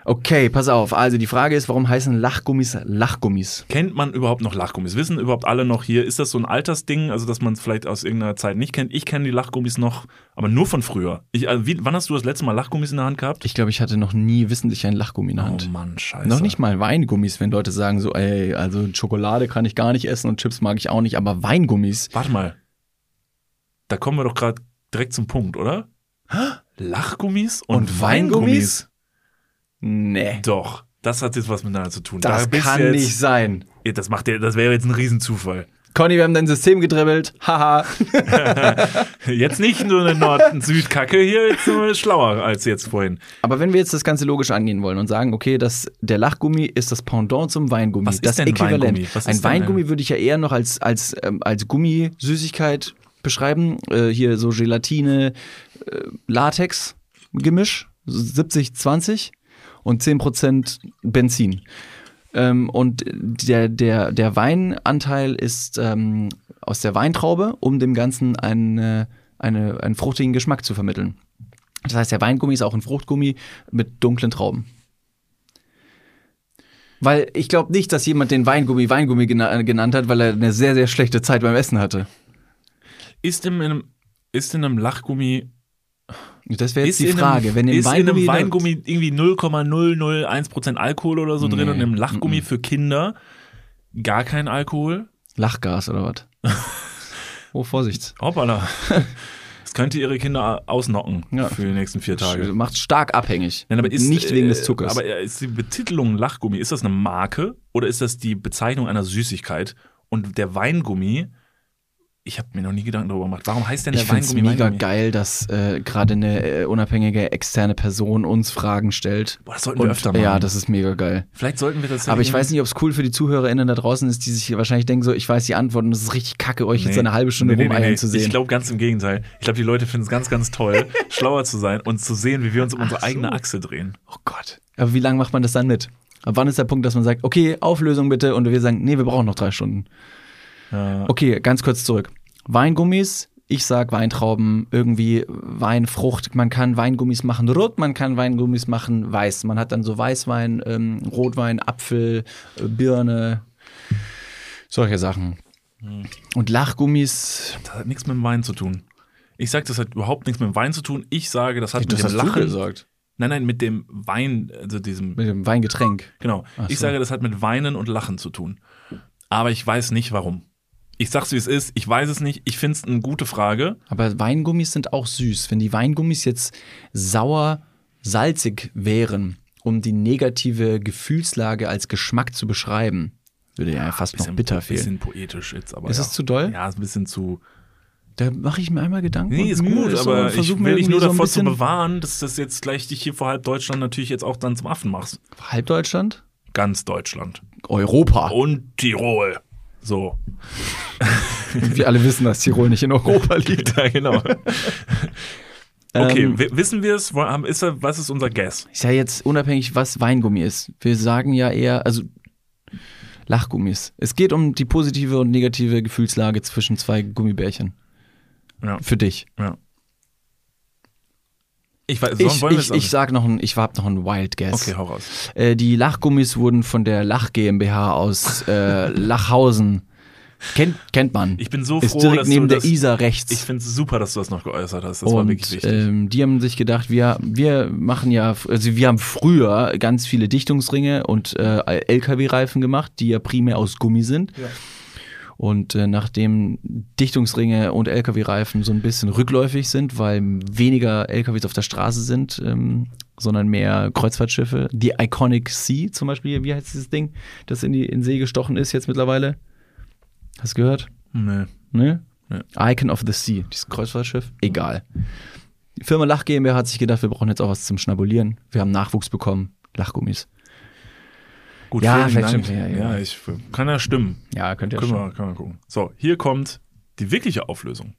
Okay, pass auf. Also die Frage ist, warum heißen Lachgummis Lachgummis? Kennt man überhaupt noch Lachgummis? Wissen überhaupt alle noch hier? Ist das so ein Altersding, also dass man es vielleicht aus irgendeiner Zeit nicht kennt? Ich kenne die Lachgummis noch, aber nur von früher. Ich, also wie, wann hast du das letzte Mal Lachgummis in der Hand gehabt? Ich glaube, ich hatte noch nie wissentlich ein Lachgummi in der Hand. Oh Mann, scheiße. Noch nicht mal Weingummis, wenn Leute sagen so, ey, also Schokolade kann ich gar nicht essen und Chips mag ich auch nicht, aber Weingummis. Warte mal. Da kommen wir doch gerade direkt zum Punkt, oder? Lachgummis und, Und Weingummis? Weingummis? Nee. Doch. Das hat jetzt was miteinander zu tun. Das Da kann jetzt, nicht sein. Das macht das wäre jetzt ein Riesenzufall. Conny, wir haben dein System gedribbelt. Haha. Jetzt nicht nur eine Nord- und Südkacke, hier jetzt nur schlauer als jetzt vorhin. Aber wenn wir jetzt das Ganze logisch angehen wollen und sagen, okay, das, der Lachgummi ist das Pendant zum Weingummi. Was ist das denn Äquivalent. Weingummi? Was ist ein denn, Weingummi würde ich ja eher noch als, als, ähm, als Gummisüßigkeit beschreiben. Äh, hier so Gelatine, äh, Latex-Gemisch, 70-20 und 10% Benzin. Ähm, und der, der, der Weinanteil ist ähm, aus der Weintraube, um dem Ganzen eine, eine, einen fruchtigen Geschmack zu vermitteln. Das heißt, der Weingummi ist auch ein Fruchtgummi mit dunklen Trauben. Weil ich glaube nicht, dass jemand den Weingummi Weingummi gena genannt hat, weil er eine sehr, sehr schlechte Zeit beim Essen hatte. Ist in einem, ist in einem Lachgummi Das wäre jetzt ist die Frage. Einem, Wenn im ist in einem Weingummi, Weingummi irgendwie 0,001% Alkohol oder so drin Nee. und im Lachgummi für Kinder gar kein Alkohol? Lachgas oder was? oh, Vorsicht. Hoppala. Das könnte ihre Kinder ausnocken Ja. für die nächsten vier Tage. Macht stark abhängig. Nein, aber ist, nicht wegen äh, des Zuckers. Aber äh, ist die Betitelung Lachgummi, ist das eine Marke oder ist das die Bezeichnung einer Süßigkeit? Und der Weingummi, Ich habe mir noch nie Gedanken darüber gemacht. Warum heißt denn der Ich finde es Weingummi mega Weingummi? geil, dass äh, gerade eine äh, unabhängige externe Person uns Fragen stellt. Boah, das sollten wir öfter machen. Ja, das ist mega geil. Vielleicht sollten wir das Aber ich weiß nicht, ob es cool für die ZuhörerInnen da draußen ist, die sich wahrscheinlich denken, so, ich weiß die Antwort und es ist richtig kacke, euch jetzt eine halbe Stunde rumeiern zu sehen. Ich glaube ganz im Gegenteil. Ich glaube, die Leute finden es ganz, ganz toll, schlauer zu sein und zu sehen, wie wir uns um unsere Ach eigene so. Achse drehen. oh Gott. Aber wie lange macht man das dann mit? Ab wann ist der Punkt, dass man sagt, okay, Auflösung bitte und wir sagen, nee, wir brauchen noch drei Stunden. Ja. Okay, ganz kurz zurück. Weingummis, ich sag Weintrauben, irgendwie Weinfrucht. Man kann Weingummis machen rot, man kann Weingummis machen weiß. Man hat dann so Weißwein, ähm, Rotwein, Apfel, äh, Birne, solche Sachen. Und Lachgummis, Das hat nichts mit dem Wein zu tun. Ich sage, das hat überhaupt nichts mit dem Wein zu tun. Ich sage, das hat das mit hast dem Lachen. gesagt. Nein, nein, mit dem Wein, also diesem. Mit dem Weingetränk. Genau. Ach Ich so. sage, das hat mit Weinen und Lachen zu tun. Aber ich weiß nicht warum. Ich sag's, wie es ist. Ich weiß es nicht. Ich find's eine gute Frage. Aber Weingummis sind auch süß. Wenn die Weingummis jetzt sauer, salzig wären, um die negative Gefühlslage als Geschmack zu beschreiben, würde ja fast noch bitter fehlen. Bisschen poetisch jetzt, aber. Ist ja. es zu doll? Ja, ist ein bisschen zu. Da mache ich mir einmal Gedanken. Nee, ist Mühe gut, so aber ich will dich nur so davor zu bisschen- bewahren, dass das jetzt gleich dich hier vor halb Deutschland natürlich jetzt auch dann zum Affen machst. Halb Deutschland? Ganz Deutschland. Europa. Und Tirol. So. Wir alle wissen, dass Tirol nicht in Europa liegt. Ja, genau. Okay, Ähm, wi- wissen wir es? Was ist unser Guess? Ist ja jetzt unabhängig, was Weingummi ist. Wir sagen ja eher, also Lachgummis. Es geht um die positive und negative Gefühlslage zwischen zwei Gummibärchen. Ja. Für dich. Ja. Ich weiß, Ich, ich, ich sag noch ein, ich hab noch einen Wild Guess. Okay, hau raus. Äh, die Lachgummis wurden von der Lach GmbH aus äh, Lachhausen. Kennt, kennt man. Ich bin so Ist froh, direkt dass neben du der das, Isar rechts. Ich finde es super, dass du das noch geäußert hast. Das war und wirklich wichtig. ähm, die haben sich gedacht, wir, wir machen ja, also wir haben früher ganz viele Dichtungsringe und äh, LKW-Reifen gemacht, die ja primär aus Gummi sind. Und äh, nachdem Dichtungsringe und LKW-Reifen so ein bisschen rückläufig sind, weil weniger LKWs auf der Straße sind, ähm, sondern mehr Kreuzfahrtschiffe, die Iconic Sea zum Beispiel, wie heißt dieses Ding, das in die in See gestochen ist jetzt mittlerweile? Hast du gehört? nee. Ne? Nee. Icon of the Sea, dieses Kreuzfahrtschiff. Egal. Die Firma Lach GmbH hat sich gedacht, wir brauchen jetzt auch was zum Schnabulieren. Wir haben Nachwuchs bekommen. Lachgummis. Gut, Ja, vielleicht Dank. stimmt, ja, ja, ja. ich kann ja stimmen. Ja, könnt ihr Können wir, können wir gucken. So, hier kommt die wirkliche Auflösung.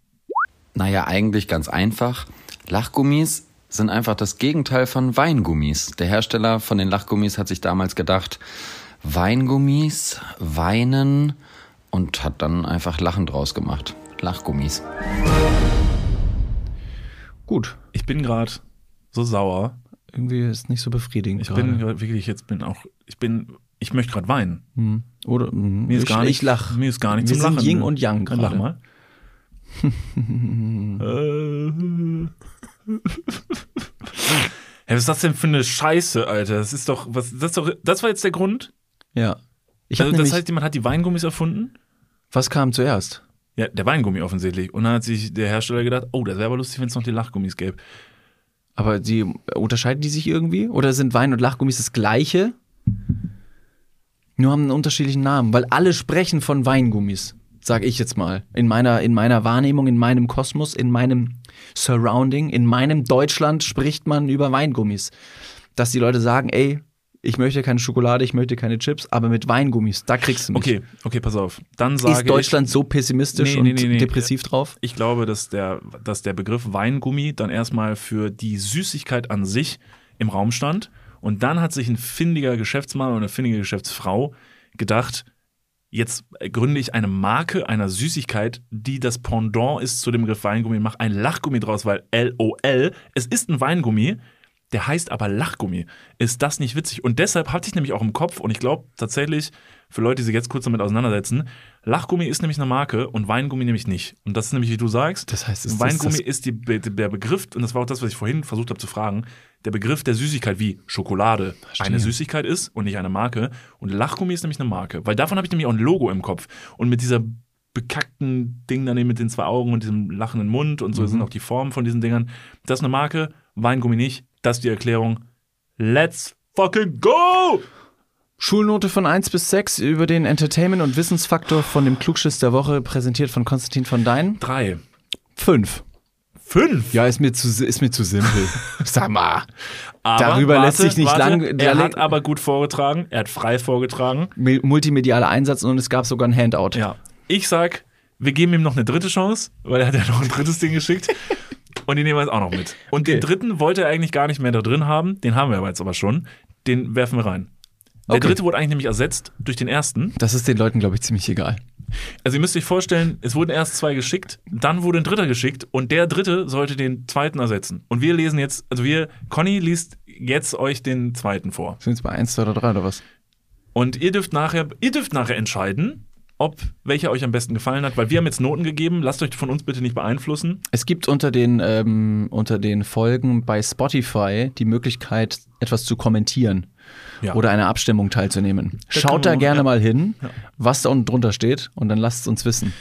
Naja, eigentlich ganz einfach. Lachgummis sind einfach das Gegenteil von Weingummis. Der Hersteller von den Lachgummis hat sich damals gedacht, Weingummis, Weinen und hat dann einfach Lachen draus gemacht. Lachgummis. Gut. Ich bin gerade so sauer. Irgendwie ist es nicht so befriedigend. Ich gerade. bin wirklich jetzt bin auch ich bin ich möchte gerade weinen. Hm. Oder hm, Mir ist ich, gar nicht ich lach. Mir ist gar nicht Wir zum sind Lachen. Yin und Yang Dann Lach gerade. mal. Hey, was ist das denn für eine Scheiße, Alter? Das ist doch was das doch das war jetzt der Grund? Ja. Ich Also, das heißt, jemand hat die Weingummis erfunden? was kam zuerst? Ja, der Weingummi offensichtlich. Und dann hat sich der Hersteller gedacht, oh, das wäre aber lustig, wenn es noch die Lachgummis gäbe. Aber die unterscheiden die sich irgendwie? Oder sind Wein und Lachgummis das gleiche? Nur haben einen unterschiedlichen Namen, weil alle sprechen von Weingummis, sag ich jetzt mal. In meiner, in meiner Wahrnehmung, in meinem Kosmos, in meinem Surrounding, in meinem Deutschland spricht man über Weingummis. Dass die Leute sagen, ey, ich möchte keine Schokolade, ich möchte keine Chips, aber mit Weingummis, da kriegst du mich. Okay, okay, pass auf. Dann sage Ist Deutschland so pessimistisch Nee, und nee, nee. depressiv drauf? ich, ich glaube, dass der, dass der Begriff Weingummi dann erstmal für die Süßigkeit an sich im Raum stand. Und dann hat sich ein findiger Geschäftsmann oder eine findige Geschäftsfrau gedacht, jetzt gründe ich eine Marke einer Süßigkeit, die das Pendant ist zu dem Begriff Weingummi, mache ein Lachgummi draus, weil LOL, es ist ein Weingummi, der heißt aber Lachgummi. Ist das nicht witzig? Und deshalb hatte ich nämlich auch im Kopf, und ich glaube tatsächlich, für Leute, die sich jetzt kurz damit auseinandersetzen, Lachgummi ist nämlich eine Marke und Weingummi nämlich nicht. Und das ist nämlich, wie du sagst, Das heißt, ist Weingummi das, ist die, der Begriff, und das war auch das, was ich vorhin versucht habe zu fragen, der Begriff der Süßigkeit wie Schokolade eine Süßigkeit ist und nicht eine Marke. Und Lachgummi ist nämlich eine Marke. Weil davon habe ich nämlich auch ein Logo im Kopf. Und mit dieser bekackten Ding daneben mit den zwei Augen und diesem lachenden Mund und so Mhm. sind auch die Formen von diesen Dingern. Das ist eine Marke, Weingummi nicht. Das ist die Erklärung. Let's fucking go! Schulnote von 1 bis 6 über den Entertainment- und Wissensfaktor von dem Klugschiss der Woche, präsentiert von Konstantin von Dein. Drei. 5. Fünf? Ja, ist mir zu, ist mir zu simpel. Sag mal. Aber Darüber lässt sich nicht lang- Er hat aber gut vorgetragen. Er hat frei vorgetragen. Multimedialer Einsatz und es gab sogar ein Handout. Ja. Ich sag, wir geben ihm noch eine dritte Chance, weil er hat ja noch ein drittes Ding geschickt. Und den nehmen wir jetzt auch noch mit. Und den Okay. dritten wollte er eigentlich gar nicht mehr da drin haben. Den haben wir aber jetzt aber schon. Den werfen wir rein. Der Okay. dritte wurde eigentlich nämlich ersetzt durch den ersten. Das ist den Leuten, glaube ich, ziemlich egal. Also ihr müsst euch vorstellen, es wurden erst zwei geschickt, dann wurde ein dritter geschickt und der dritte sollte den zweiten ersetzen. Und wir lesen jetzt, also wir, Conny liest jetzt euch den zweiten vor. Sind es bei 1, 2 oder 3 oder was? Und ihr dürft nachher, ihr dürft nachher entscheiden, ob welcher euch am besten gefallen hat, weil wir haben jetzt Noten gegeben. Lasst euch von uns bitte nicht beeinflussen. Es gibt unter den, ähm, unter den Folgen bei Spotify die Möglichkeit, etwas zu kommentieren Ja. oder einer Abstimmung teilzunehmen. Da Schaut da gerne ja. mal hin, was da unten drunter steht und dann lasst es uns wissen,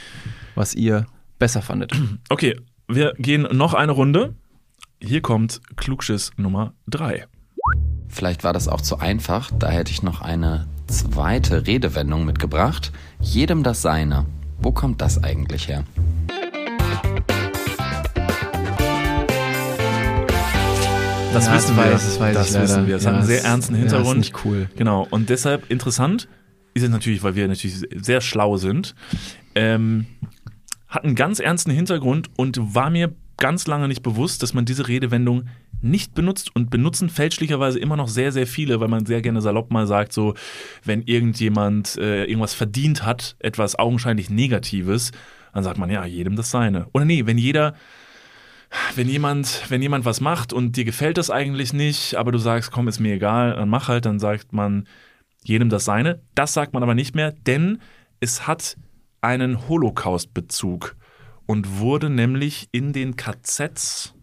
was ihr besser fandet. Okay, wir gehen noch eine Runde. Hier kommt Klugschiss Nummer drei. Vielleicht war das auch zu einfach, da hätte ich noch eine zweite Redewendung mitgebracht. Jedem das Seine. Wo kommt das eigentlich her? Das Ja, wissen das wir. weiß- das weiß ich leider. wissen wir. Es Ja, hat einen sehr ernsten ja, ist Hintergrund. nicht cool. Genau. Und deshalb interessant ist es natürlich, weil wir natürlich sehr schlau sind. Ähm, hat einen ganz ernsten Hintergrund und war mir ganz lange nicht bewusst, dass man diese Redewendung nicht benutzt und benutzen fälschlicherweise immer noch sehr, sehr viele, weil man sehr gerne salopp mal sagt, so, wenn irgendjemand äh, irgendwas verdient hat, etwas augenscheinlich Negatives, dann sagt man, ja, jedem das seine. Oder nee, wenn jeder, wenn jemand, wenn jemand was macht und dir gefällt das eigentlich nicht, aber du sagst, komm, ist mir egal, dann mach halt, dann sagt man jedem das seine. Das sagt man aber nicht mehr, denn es hat einen Holocaust-Bezug und wurde nämlich in den KZs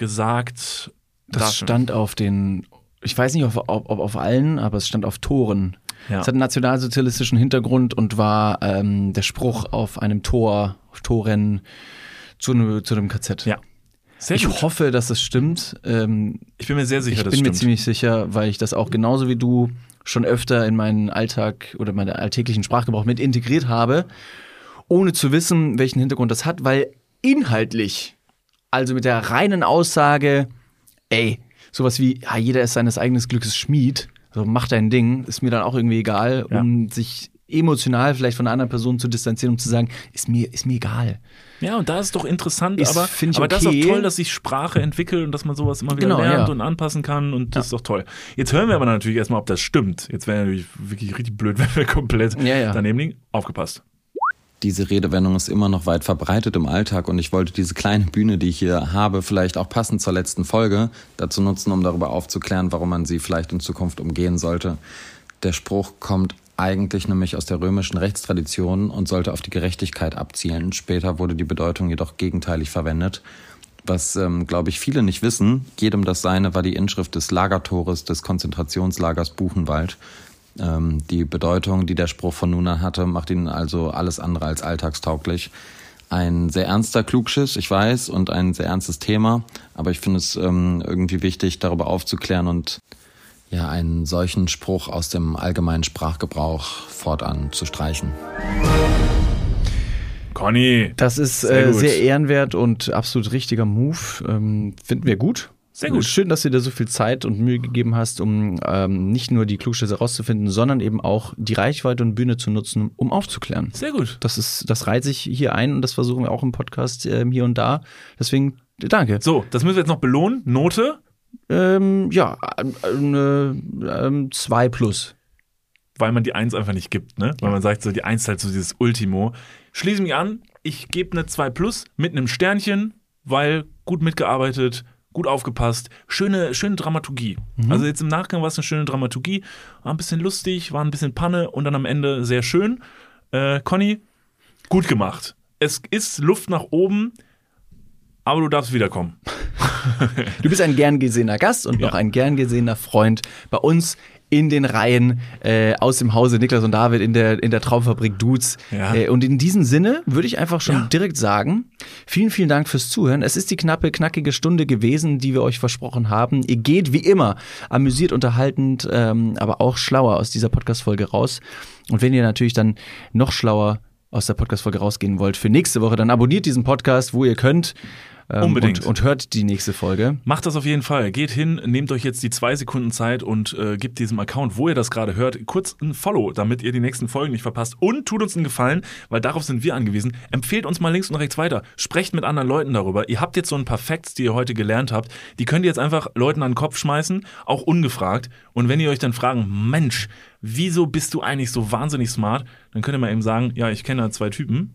gesagt. Das darf- stand auf den, ich weiß nicht, ob, ob, ob auf allen, aber es stand auf Toren. Ja. Es hat einen nationalsozialistischen Hintergrund und war ähm, der Spruch auf einem Tor, auf Toren zu, einem- zu dem KZ. Ja. Sehr ich gut. hoffe, dass es stimmt. Ähm, Ich bin mir sehr sicher, ich das bin mir stimmt. ziemlich sicher, weil ich das auch genauso wie du schon öfter in meinen Alltag oder meinen alltäglichen Sprachgebrauch mit integriert habe, ohne zu wissen, welchen Hintergrund das hat, weil inhaltlich, also mit der reinen Aussage, ey, sowas wie, ja, jeder ist seines eigenen Glückes Schmied, also mach dein Ding, ist mir dann auch irgendwie egal, Ja. um sich emotional vielleicht von einer anderen Person zu distanzieren, um zu sagen, ist mir, ist mir egal. Ja, und da ist doch interessant, Ist, aber, ich, aber das ist okay. auch toll, dass sich Sprache entwickelt und dass man sowas immer wieder Genau, lernt ja. und anpassen kann und das ist doch toll. Jetzt hören wir aber natürlich erstmal, ob das stimmt. Jetzt wäre natürlich wirklich richtig blöd, wenn wir komplett Ja, ja. daneben liegen. Aufgepasst. Diese Redewendung ist immer noch weit verbreitet im Alltag und ich wollte diese kleine Bühne, die ich hier habe, vielleicht auch passend zur letzten Folge dazu nutzen, um darüber aufzuklären, warum man sie vielleicht in Zukunft umgehen sollte. Der Spruch kommt eigentlich nämlich aus der römischen Rechtstradition und sollte auf die Gerechtigkeit abzielen. Später wurde die Bedeutung jedoch gegenteilig verwendet. Was, ähm, glaube ich, viele nicht wissen, jedem das Seine war die Inschrift des Lagertores des Konzentrationslagers Buchenwald. Ähm, die Bedeutung, die der Spruch von nun an hatte, macht ihn also alles andere als alltagstauglich. Ein sehr ernster Klugschiss, ich weiß, und ein sehr ernstes Thema, aber ich finde es ähm, irgendwie wichtig, darüber aufzuklären und ja, einen solchen Spruch aus dem allgemeinen Sprachgebrauch fortan zu streichen. Conny. Das ist Sehr äh, sehr ehrenwert und absolut richtiger Move. Ähm, finden wir gut. Sehr gut. Schön, dass du dir so viel Zeit und Mühe gegeben hast, um ähm, nicht nur die Klugschüsse rauszufinden, sondern eben auch die Reichweite und Bühne zu nutzen, um aufzuklären. Sehr gut. Das ist, das reiht sich hier ein und das versuchen wir auch im Podcast ähm, hier und da. Deswegen danke. So, das müssen wir jetzt noch belohnen. Note. Ähm, ja, eine ähm, 2 plus. weil man die Eins einfach nicht gibt, ne? Weil man sagt so, die Eins ist halt so dieses Ultimo. Schließe mich an, ich gebe eine 2 plus mit einem Sternchen, weil gut mitgearbeitet, gut aufgepasst, schöne, schöne Dramaturgie. Also jetzt im Nachgang war es eine schöne Dramaturgie, war ein bisschen lustig, war ein bisschen Panne und dann am Ende sehr schön. Äh, Conny, gut gemacht. Es ist Luft nach oben, aber du darfst wiederkommen. Du bist ein gern gesehener Gast und Ja. noch ein gern gesehener Freund bei uns in den Reihen äh, aus dem Hause Niklas und David in der, in der Traumfabrik Dudes. Ja. Äh, und in diesem Sinne würde ich einfach schon Ja. direkt sagen, vielen, vielen Dank fürs Zuhören. Es ist die knappe, knackige Stunde gewesen, die wir euch versprochen haben. Ihr geht wie immer amüsiert, unterhaltend, ähm, aber auch schlauer aus dieser Podcast-Folge raus. Und wenn ihr natürlich dann noch schlauer aus der Podcast-Folge rausgehen wollt für nächste Woche, dann abonniert diesen Podcast, wo ihr könnt. Ähm, Unbedingt. Und, und hört die nächste Folge. Macht das auf jeden Fall. Geht hin, nehmt euch jetzt die zwei Sekunden Zeit und äh, gebt diesem Account, wo ihr das gerade hört, kurz ein Follow, damit ihr die nächsten Folgen nicht verpasst. Und tut uns einen Gefallen, weil darauf sind wir angewiesen. Empfehlt uns mal links und rechts weiter. Sprecht mit anderen Leuten darüber. Ihr habt jetzt so ein paar Facts, die ihr heute gelernt habt. Die könnt ihr jetzt einfach Leuten an den Kopf schmeißen, auch ungefragt. Und wenn ihr euch dann fragen, Mensch, wieso bist du eigentlich so wahnsinnig smart? Dann könnt ihr mal eben sagen, ja, ich kenne da zwei Typen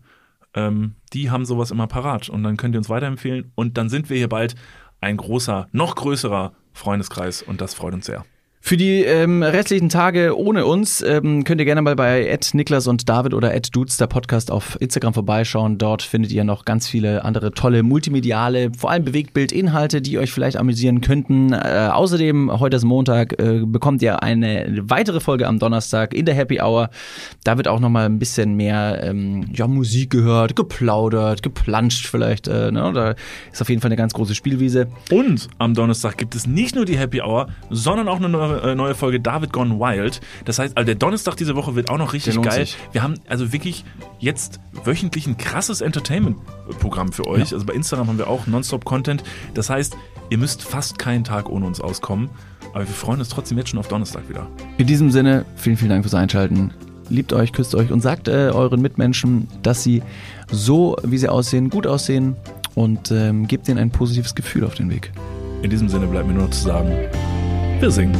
ähm, die haben sowas immer parat. Und dann könnt ihr uns weiterempfehlen. Und dann sind wir hier bald ein großer, noch größerer Freundeskreis. Und das freut uns sehr. Für die ähm, restlichen Tage ohne uns ähm, könnt ihr gerne mal bei Niklas und David oder Dudes, der Podcast auf Instagram vorbeischauen. Dort findet ihr noch ganz viele andere tolle multimediale, vor allem Bewegtbild-Inhalte, die euch vielleicht amüsieren könnten. Äh, außerdem, heute ist Montag, äh, bekommt ihr eine weitere Folge am Donnerstag in der Happy Hour. Da wird auch noch mal ein bisschen mehr ähm, ja, Musik gehört, geplaudert, geplanscht vielleicht. Äh, ne? Da ist auf jeden Fall eine ganz große Spielwiese. Und am Donnerstag gibt es nicht nur die Happy Hour, sondern auch eine neue, äh, neue Folge David Gone Wild. Das heißt, also der Donnerstag diese Woche wird auch noch richtig geil. sich. Wir haben also wirklich jetzt wöchentlich ein krasses Entertainment-Programm für euch. Also bei Instagram haben wir auch Nonstop-Content. Das heißt, ihr müsst fast keinen Tag ohne uns auskommen. Aber wir freuen uns trotzdem jetzt schon auf Donnerstag wieder. In diesem Sinne, vielen, vielen Dank fürs Einschalten. Liebt euch, küsst euch und sagt äh, euren Mitmenschen, dass sie so, wie sie aussehen, gut aussehen und ähm, gebt ihnen ein positives Gefühl auf den Weg. In diesem Sinne bleibt mir nur noch zu sagen, wir singen.